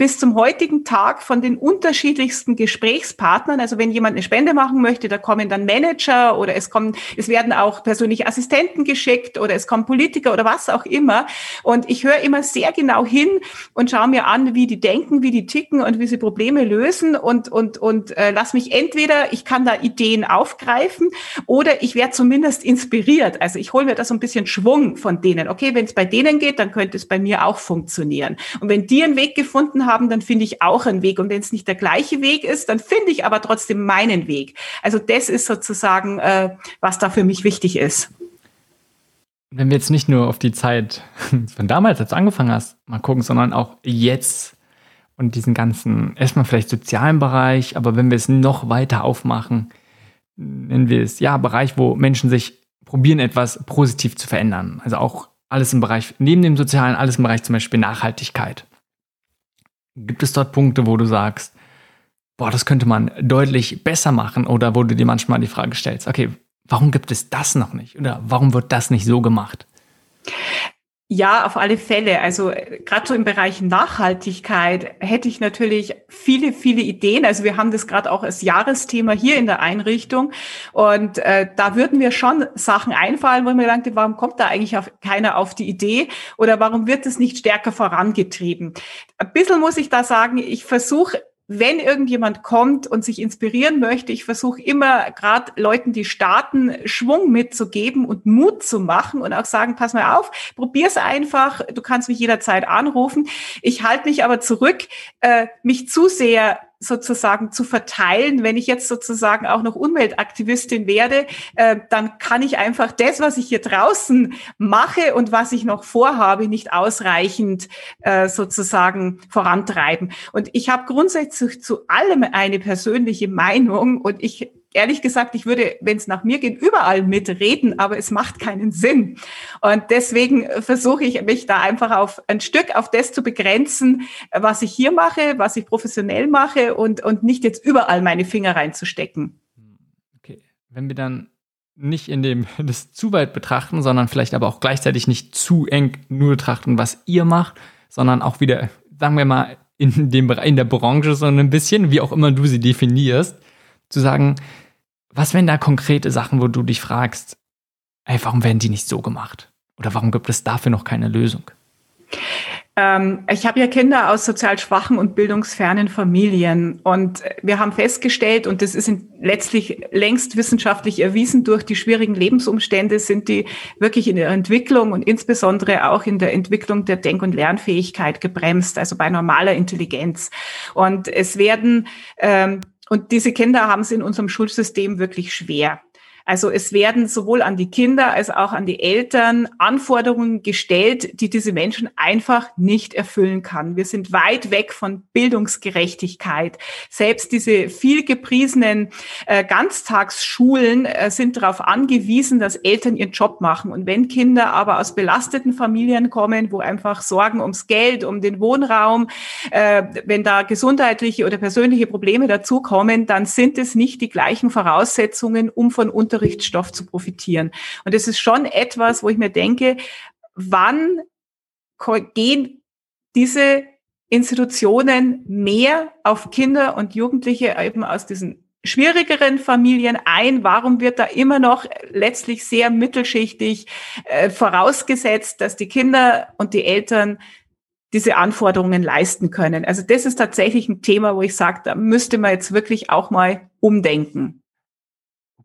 bis zum heutigen Tag von den unterschiedlichsten Gesprächspartnern. Also wenn jemand eine Spende machen möchte, da kommen dann Manager oder es kommen, es werden auch persönliche Assistenten geschickt oder es kommen Politiker oder was auch immer. Und ich höre immer sehr genau hin und schaue mir an, wie die denken, wie die ticken und wie sie Probleme lösen und, und, und äh, lass mich entweder, ich kann da Ideen aufgreifen oder ich werde zumindest inspiriert. Also ich hole mir da so ein bisschen Schwung von denen. Okay, wenn es bei denen geht, dann könnte es bei mir auch funktionieren. Und wenn die einen Weg gefunden haben, haben, dann finde ich auch einen Weg. Und wenn es nicht der gleiche Weg ist, dann finde ich aber trotzdem meinen Weg. Also das ist sozusagen, äh, was da für mich wichtig ist. Wenn wir jetzt nicht nur auf die Zeit [LAUGHS] von damals, als du angefangen hast, mal gucken, sondern auch jetzt und diesen ganzen, erstmal vielleicht sozialen Bereich, aber wenn wir es noch weiter aufmachen, nennen wir es, ja, Bereich, wo Menschen sich probieren, etwas positiv zu verändern. Also auch alles im Bereich, neben dem Sozialen, alles im Bereich zum Beispiel Nachhaltigkeit. Gibt es dort Punkte, wo du sagst, boah, das könnte man deutlich besser machen oder wo du dir manchmal die Frage stellst, okay, warum gibt es das noch nicht oder warum wird das nicht so gemacht? Ja, auf alle Fälle. Also äh, gerade so im Bereich Nachhaltigkeit hätte ich natürlich viele, viele Ideen. Also wir haben das gerade auch als Jahresthema hier in der Einrichtung. Und äh, da würden wir schon Sachen einfallen, wo ich mir gedacht warum kommt da eigentlich auf, keiner auf die Idee oder warum wird es nicht stärker vorangetrieben? Ein bisschen muss ich da sagen, ich versuche wenn irgendjemand kommt und sich inspirieren möchte, ich versuche immer gerade Leuten, die starten, Schwung mitzugeben und Mut zu machen und auch sagen, pass mal auf, probier's einfach, du kannst mich jederzeit anrufen. Ich halte mich aber zurück, äh, mich zu sehr sozusagen zu verteilen. Wenn ich jetzt sozusagen auch noch Umweltaktivistin werde, äh, dann kann ich einfach das, was ich hier draußen mache und was ich noch vorhabe, nicht ausreichend äh, sozusagen vorantreiben. Und ich habe grundsätzlich zu allem eine persönliche Meinung und ich ehrlich gesagt, ich würde, wenn es nach mir geht, überall mitreden, aber es macht keinen Sinn. Und deswegen versuche ich mich da einfach auf ein Stück auf das zu begrenzen, was ich hier mache, was ich professionell mache und, und nicht jetzt überall meine Finger reinzustecken. Okay, wenn wir dann nicht in dem [LAUGHS] das zu weit betrachten, sondern vielleicht aber auch gleichzeitig nicht zu eng nur betrachten, was ihr macht, sondern auch wieder, sagen wir mal, in dem in der Branche so ein bisschen, wie auch immer du sie definierst, zu sagen, was wären da konkrete Sachen, wo du dich fragst, ey, warum werden die nicht so gemacht? Oder warum gibt es dafür noch keine Lösung? Ähm, ich habe ja Kinder aus sozial schwachen und bildungsfernen Familien und wir haben festgestellt, und das ist letztlich längst wissenschaftlich erwiesen, durch die schwierigen Lebensumstände sind die wirklich in ihrer Entwicklung und insbesondere auch in der Entwicklung der Denk- und Lernfähigkeit gebremst, also bei normaler Intelligenz. Und es werden ähm, und diese Kinder haben es in unserem Schulsystem wirklich schwer. Also es werden sowohl an die Kinder als auch an die Eltern Anforderungen gestellt, die diese Menschen einfach nicht erfüllen kann. Wir sind weit weg von Bildungsgerechtigkeit. Selbst diese viel gepriesenen äh, Ganztagsschulen äh, sind darauf angewiesen, dass Eltern ihren Job machen. Und wenn Kinder aber aus belasteten Familien kommen, wo einfach Sorgen ums Geld, um den Wohnraum, äh, wenn da gesundheitliche oder persönliche Probleme dazukommen, dann sind es nicht die gleichen Voraussetzungen, um von Unter Unterrichtsstoff zu profitieren. Und das ist schon etwas, wo ich mir denke, wann gehen diese Institutionen mehr auf Kinder und Jugendliche eben aus diesen schwierigeren Familien ein? Warum wird da immer noch letztlich sehr mittelschichtig äh, vorausgesetzt, dass die Kinder und die Eltern diese Anforderungen leisten können? Also das ist tatsächlich ein Thema, wo ich sage, da müsste man jetzt wirklich auch mal umdenken.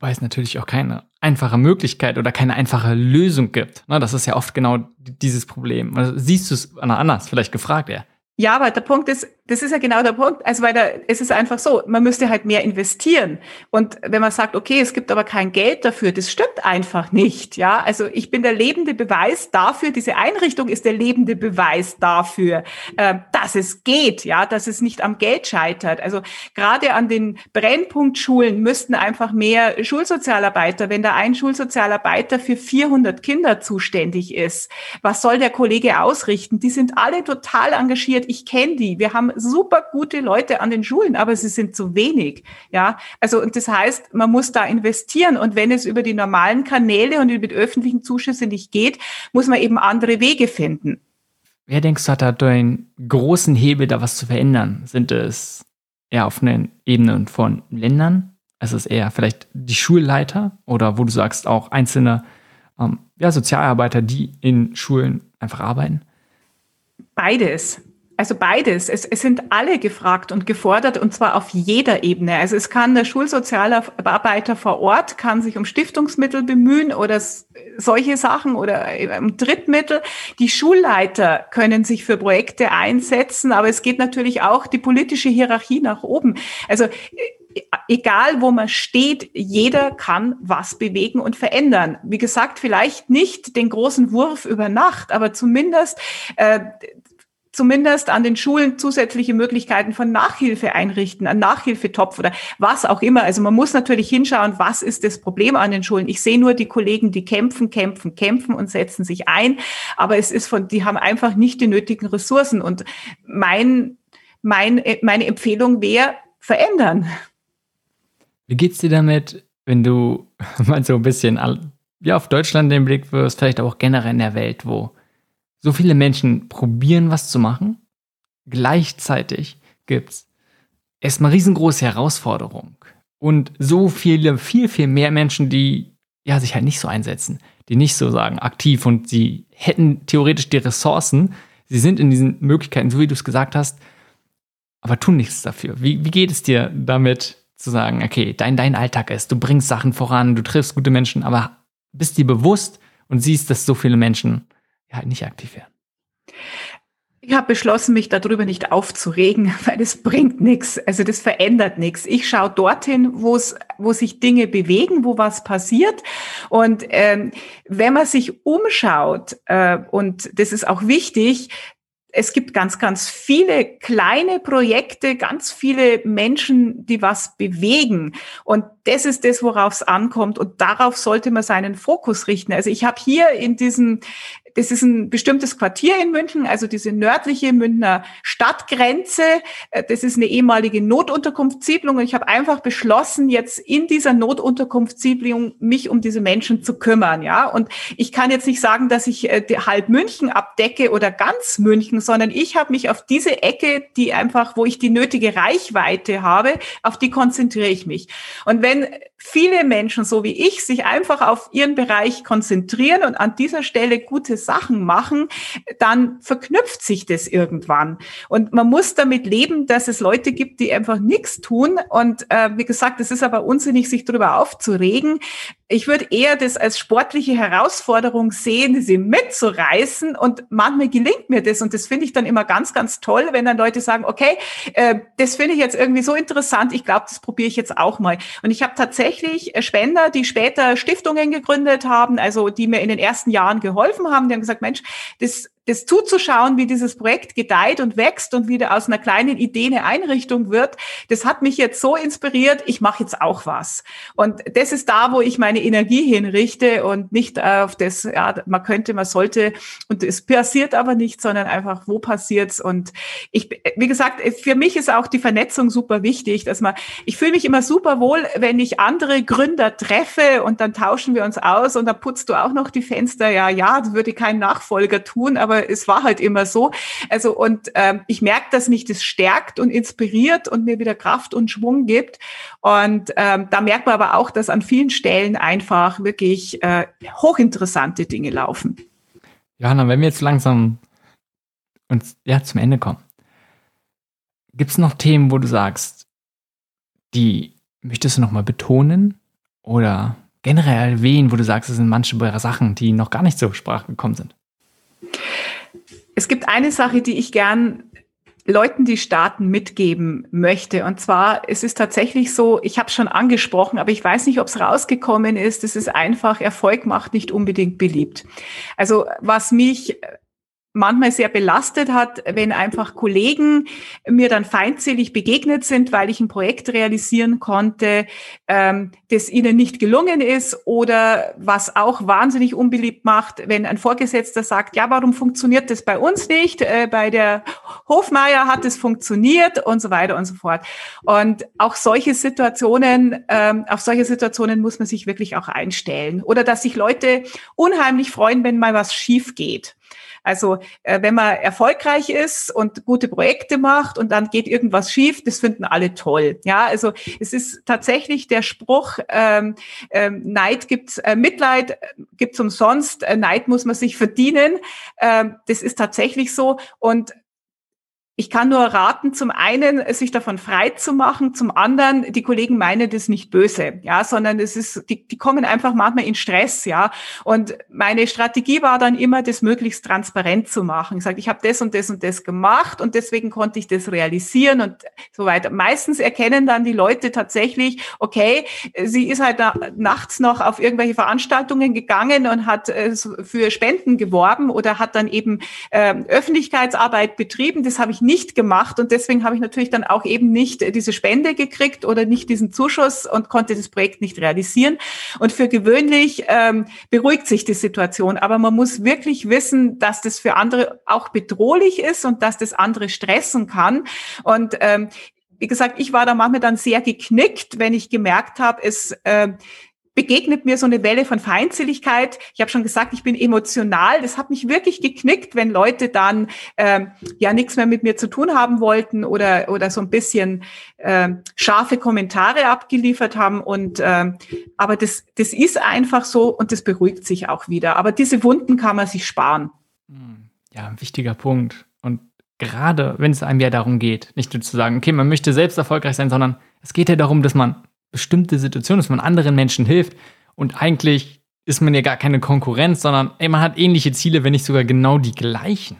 Wobei es natürlich auch keine einfache Möglichkeit oder keine einfache Lösung gibt. Das ist ja oft genau dieses Problem. Also siehst du es anders, vielleicht gefragt, ja. Ja, aber der Punkt ist, das ist ja genau der Punkt. Also, weil da, es ist einfach so, man müsste halt mehr investieren. Und wenn man sagt, okay, es gibt aber kein Geld dafür, das stimmt einfach nicht. Ja, also ich bin der lebende Beweis dafür, diese Einrichtung ist der lebende Beweis dafür, äh, dass es geht, ja, dass es nicht am Geld scheitert. Also gerade an den Brennpunktschulen müssten einfach mehr Schulsozialarbeiter, wenn da ein Schulsozialarbeiter für 400 Kinder zuständig ist, was soll der Kollege ausrichten? Die sind alle total engagiert. Ich kenne die. Wir haben super gute Leute an den Schulen, aber sie sind zu wenig. Ja, also und das heißt, man muss da investieren und wenn es über die normalen Kanäle und über die öffentlichen Zuschüsse nicht geht, muss man eben andere Wege finden. Wer denkst du hat da den großen Hebel, da was zu verändern? Sind es eher auf einer Ebene von Ländern? Ist es eher vielleicht die Schulleiter oder wo du sagst auch einzelne ähm, ja, Sozialarbeiter, die in Schulen einfach arbeiten? Beides. Also beides. Es, es sind alle gefragt und gefordert und zwar auf jeder Ebene. Also es kann der Schulsozialarbeiter vor Ort kann sich um Stiftungsmittel bemühen oder solche Sachen oder um Drittmittel. Die Schulleiter können sich für Projekte einsetzen, aber es geht natürlich auch die politische Hierarchie nach oben. Also egal wo man steht, jeder kann was bewegen und verändern. Wie gesagt, vielleicht nicht den großen Wurf über Nacht, aber zumindest äh, zumindest an den Schulen zusätzliche Möglichkeiten von Nachhilfe einrichten, ein Nachhilfetopf oder was auch immer. Also man muss natürlich hinschauen, was ist das Problem an den Schulen. Ich sehe nur die Kollegen, die kämpfen, kämpfen, kämpfen und setzen sich ein, aber es ist von, die haben einfach nicht die nötigen Ressourcen und mein, mein, meine Empfehlung wäre, verändern. Wie geht's dir damit, wenn du [LAUGHS] mal so ein bisschen ja, auf Deutschland den Blick wirst, vielleicht auch generell in der Welt, wo so viele Menschen probieren, was zu machen. Gleichzeitig gibt es erstmal riesengroße Herausforderung. Und so viele, viel, viel mehr Menschen, die ja, sich halt nicht so einsetzen, die nicht so sagen, aktiv und sie hätten theoretisch die Ressourcen, sie sind in diesen Möglichkeiten, so wie du es gesagt hast, aber tun nichts dafür. Wie, wie geht es dir damit zu sagen, okay, dein, dein Alltag ist, du bringst Sachen voran, du triffst gute Menschen, aber bist dir bewusst und siehst, dass so viele Menschen halt nicht aktiv werden. Ich habe beschlossen, mich darüber nicht aufzuregen, [LAUGHS] weil es bringt nichts. Also das verändert nichts. Ich schaue dorthin, wo wo sich Dinge bewegen, wo was passiert. Und ähm, wenn man sich umschaut, äh, und das ist auch wichtig, es gibt ganz, ganz viele kleine Projekte, ganz viele Menschen, die was bewegen. Und das ist das, worauf es ankommt. Und darauf sollte man seinen Fokus richten. Also ich habe hier in diesem das ist ein bestimmtes Quartier in München, also diese nördliche Münchner Stadtgrenze. Äh, das ist eine ehemalige Notunterkunftssiedlung und ich habe einfach beschlossen, jetzt in dieser Notunterkunftssiedlung mich um diese Menschen zu kümmern, ja. Und ich kann jetzt nicht sagen, dass ich äh, halb München abdecke oder ganz München, sondern ich habe mich auf diese Ecke, die einfach, wo ich die nötige Reichweite habe, auf die konzentriere ich mich. Und wenn viele Menschen, so wie ich, sich einfach auf ihren Bereich konzentrieren und an dieser Stelle gute Sachen machen, dann verknüpft sich das irgendwann. Und man muss damit leben, dass es Leute gibt, die einfach nichts tun. Und äh, wie gesagt, es ist aber unsinnig, sich darüber aufzuregen. Ich würde eher das als sportliche Herausforderung sehen, sie mitzureißen. Und manchmal gelingt mir das. Und das finde ich dann immer ganz, ganz toll, wenn dann Leute sagen, okay, äh, das finde ich jetzt irgendwie so interessant. Ich glaube, das probiere ich jetzt auch mal. Und ich habe tatsächlich Spender, die später Stiftungen gegründet haben, also die mir in den ersten Jahren geholfen haben. Haben gesagt, Mensch, das das zuzuschauen, wie dieses Projekt gedeiht und wächst und wieder aus einer kleinen Idee eine Einrichtung wird, das hat mich jetzt so inspiriert, ich mache jetzt auch was. Und das ist da, wo ich meine Energie hinrichte und nicht auf das, ja, man könnte, man sollte, und es passiert aber nicht, sondern einfach, wo passiert's? Und ich, wie gesagt, für mich ist auch die Vernetzung super wichtig, dass man, ich fühle mich immer super wohl, wenn ich andere Gründer treffe und dann tauschen wir uns aus und dann putzt du auch noch die Fenster. Ja, ja, würde kein Nachfolger tun, aber aber es war halt immer so. Also und ähm, ich merke, dass mich das stärkt und inspiriert und mir wieder Kraft und Schwung gibt. Und ähm, da merkt man aber auch, dass an vielen Stellen einfach wirklich äh, hochinteressante Dinge laufen. Johanna, wenn wir jetzt langsam uns ja zum Ende kommen, gibt es noch Themen, wo du sagst, die möchtest du noch mal betonen oder generell erwähnen, wo du sagst, es sind manche Sachen, die noch gar nicht zur Sprache gekommen sind? Es gibt eine Sache, die ich gern Leuten, die starten, mitgeben möchte. Und zwar, es ist tatsächlich so, ich habe es schon angesprochen, aber ich weiß nicht, ob es rausgekommen ist. Es ist einfach, Erfolg macht nicht unbedingt beliebt. Also was mich manchmal sehr belastet hat, wenn einfach Kollegen mir dann feindselig begegnet sind, weil ich ein Projekt realisieren konnte, ähm, das ihnen nicht gelungen ist oder was auch wahnsinnig unbeliebt macht, wenn ein Vorgesetzter sagt, ja, warum funktioniert das bei uns nicht? Äh, bei der Hofmeier hat es funktioniert und so weiter und so fort. Und auch solche Situationen, ähm, auf solche Situationen muss man sich wirklich auch einstellen. Oder dass sich Leute unheimlich freuen, wenn mal was schief geht. Also äh, wenn man erfolgreich ist und gute Projekte macht und dann geht irgendwas schief, das finden alle toll. Ja, also es ist tatsächlich der Spruch, ähm, ähm, Neid gibt's, äh, Mitleid gibt's umsonst, äh, Neid muss man sich verdienen. Ähm, das ist tatsächlich so und ich kann nur raten, zum einen, sich davon frei zu machen, zum anderen, die Kollegen meinen das nicht böse, ja, sondern es ist, die, die kommen einfach manchmal in Stress, ja. Und meine Strategie war dann immer, das möglichst transparent zu machen. Ich sage, ich habe das und das und das gemacht und deswegen konnte ich das realisieren und so weiter. Meistens erkennen dann die Leute tatsächlich, okay, sie ist halt nachts noch auf irgendwelche Veranstaltungen gegangen und hat äh, für Spenden geworben oder hat dann eben äh, Öffentlichkeitsarbeit betrieben. Das habe ich nicht gemacht und deswegen habe ich natürlich dann auch eben nicht diese Spende gekriegt oder nicht diesen Zuschuss und konnte das Projekt nicht realisieren. Und für gewöhnlich ähm, beruhigt sich die Situation, aber man muss wirklich wissen, dass das für andere auch bedrohlich ist und dass das andere stressen kann. Und ähm, wie gesagt, ich war da manchmal dann sehr geknickt, wenn ich gemerkt habe, es äh, begegnet mir so eine Welle von Feindseligkeit. Ich habe schon gesagt, ich bin emotional. Das hat mich wirklich geknickt, wenn Leute dann ähm, ja nichts mehr mit mir zu tun haben wollten oder oder so ein bisschen äh, scharfe Kommentare abgeliefert haben. Und äh, aber das das ist einfach so und das beruhigt sich auch wieder. Aber diese Wunden kann man sich sparen. Hm. Ja, ein wichtiger Punkt. Und gerade wenn es einem ja darum geht, nicht nur zu sagen, okay, man möchte selbst erfolgreich sein, sondern es geht ja darum, dass man bestimmte Situationen, dass man anderen Menschen hilft. Und eigentlich ist man ja gar keine Konkurrenz, sondern ey, man hat ähnliche Ziele, wenn nicht sogar genau die gleichen.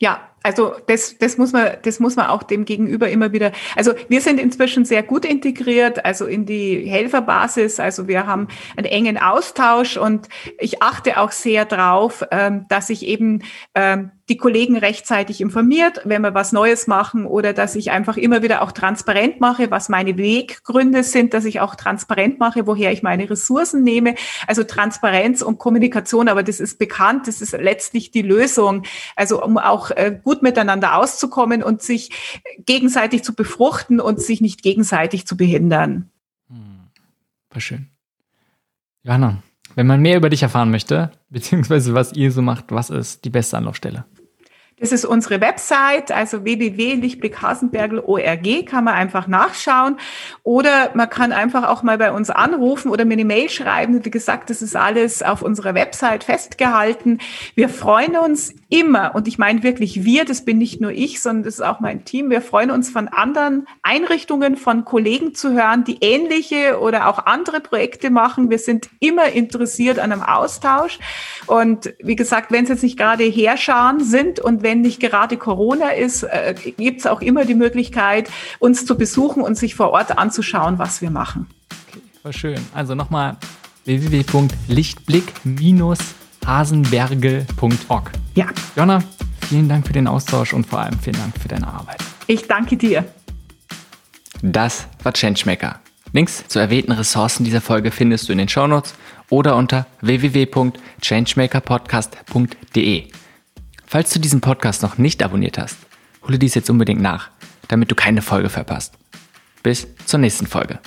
Ja, also das, das muss man, das muss man auch dem Gegenüber immer wieder. Also wir sind inzwischen sehr gut integriert, also in die Helferbasis. Also wir haben einen engen Austausch und ich achte auch sehr drauf, ähm, dass ich eben ähm, die Kollegen rechtzeitig informiert, wenn wir was Neues machen oder dass ich einfach immer wieder auch transparent mache, was meine Weggründe sind, dass ich auch transparent mache, woher ich meine Ressourcen nehme. Also Transparenz und Kommunikation, aber das ist bekannt, das ist letztlich die Lösung. Also um auch äh, gut miteinander auszukommen und sich gegenseitig zu befruchten und sich nicht gegenseitig zu behindern. Hm, war schön. Johanna, wenn man mehr über dich erfahren möchte, [LAUGHS] beziehungsweise was ihr so macht, was ist die beste Anlaufstelle? Das ist unsere Website, also www.lichtblickhasenbergel.org, kann man einfach nachschauen. Oder man kann einfach auch mal bei uns anrufen oder mir eine Mail schreiben. Wie gesagt, das ist alles auf unserer Website festgehalten. Wir freuen uns immer, und ich meine wirklich wir, das bin nicht nur ich, sondern das ist auch mein Team. Wir freuen uns von anderen Einrichtungen, von Kollegen zu hören, die ähnliche oder auch andere Projekte machen. Wir sind immer interessiert an einem Austausch. Und wie gesagt, wenn es jetzt nicht gerade Herrscharen sind und wenn wenn nicht gerade Corona ist, äh, gibt es auch immer die Möglichkeit, uns zu besuchen und sich vor Ort anzuschauen, was wir machen. Okay, voll schön. Also nochmal www.lichtblick-hasenbergel.org. Ja. Jonna, vielen Dank für den Austausch und vor allem vielen Dank für deine Arbeit. Ich danke dir. Das war Changemaker. Links zu erwähnten Ressourcen dieser Folge findest du in den Shownotes oder unter www.changemakerpodcast.de. Falls du diesen Podcast noch nicht abonniert hast, hole dies jetzt unbedingt nach, damit du keine Folge verpasst. Bis zur nächsten Folge.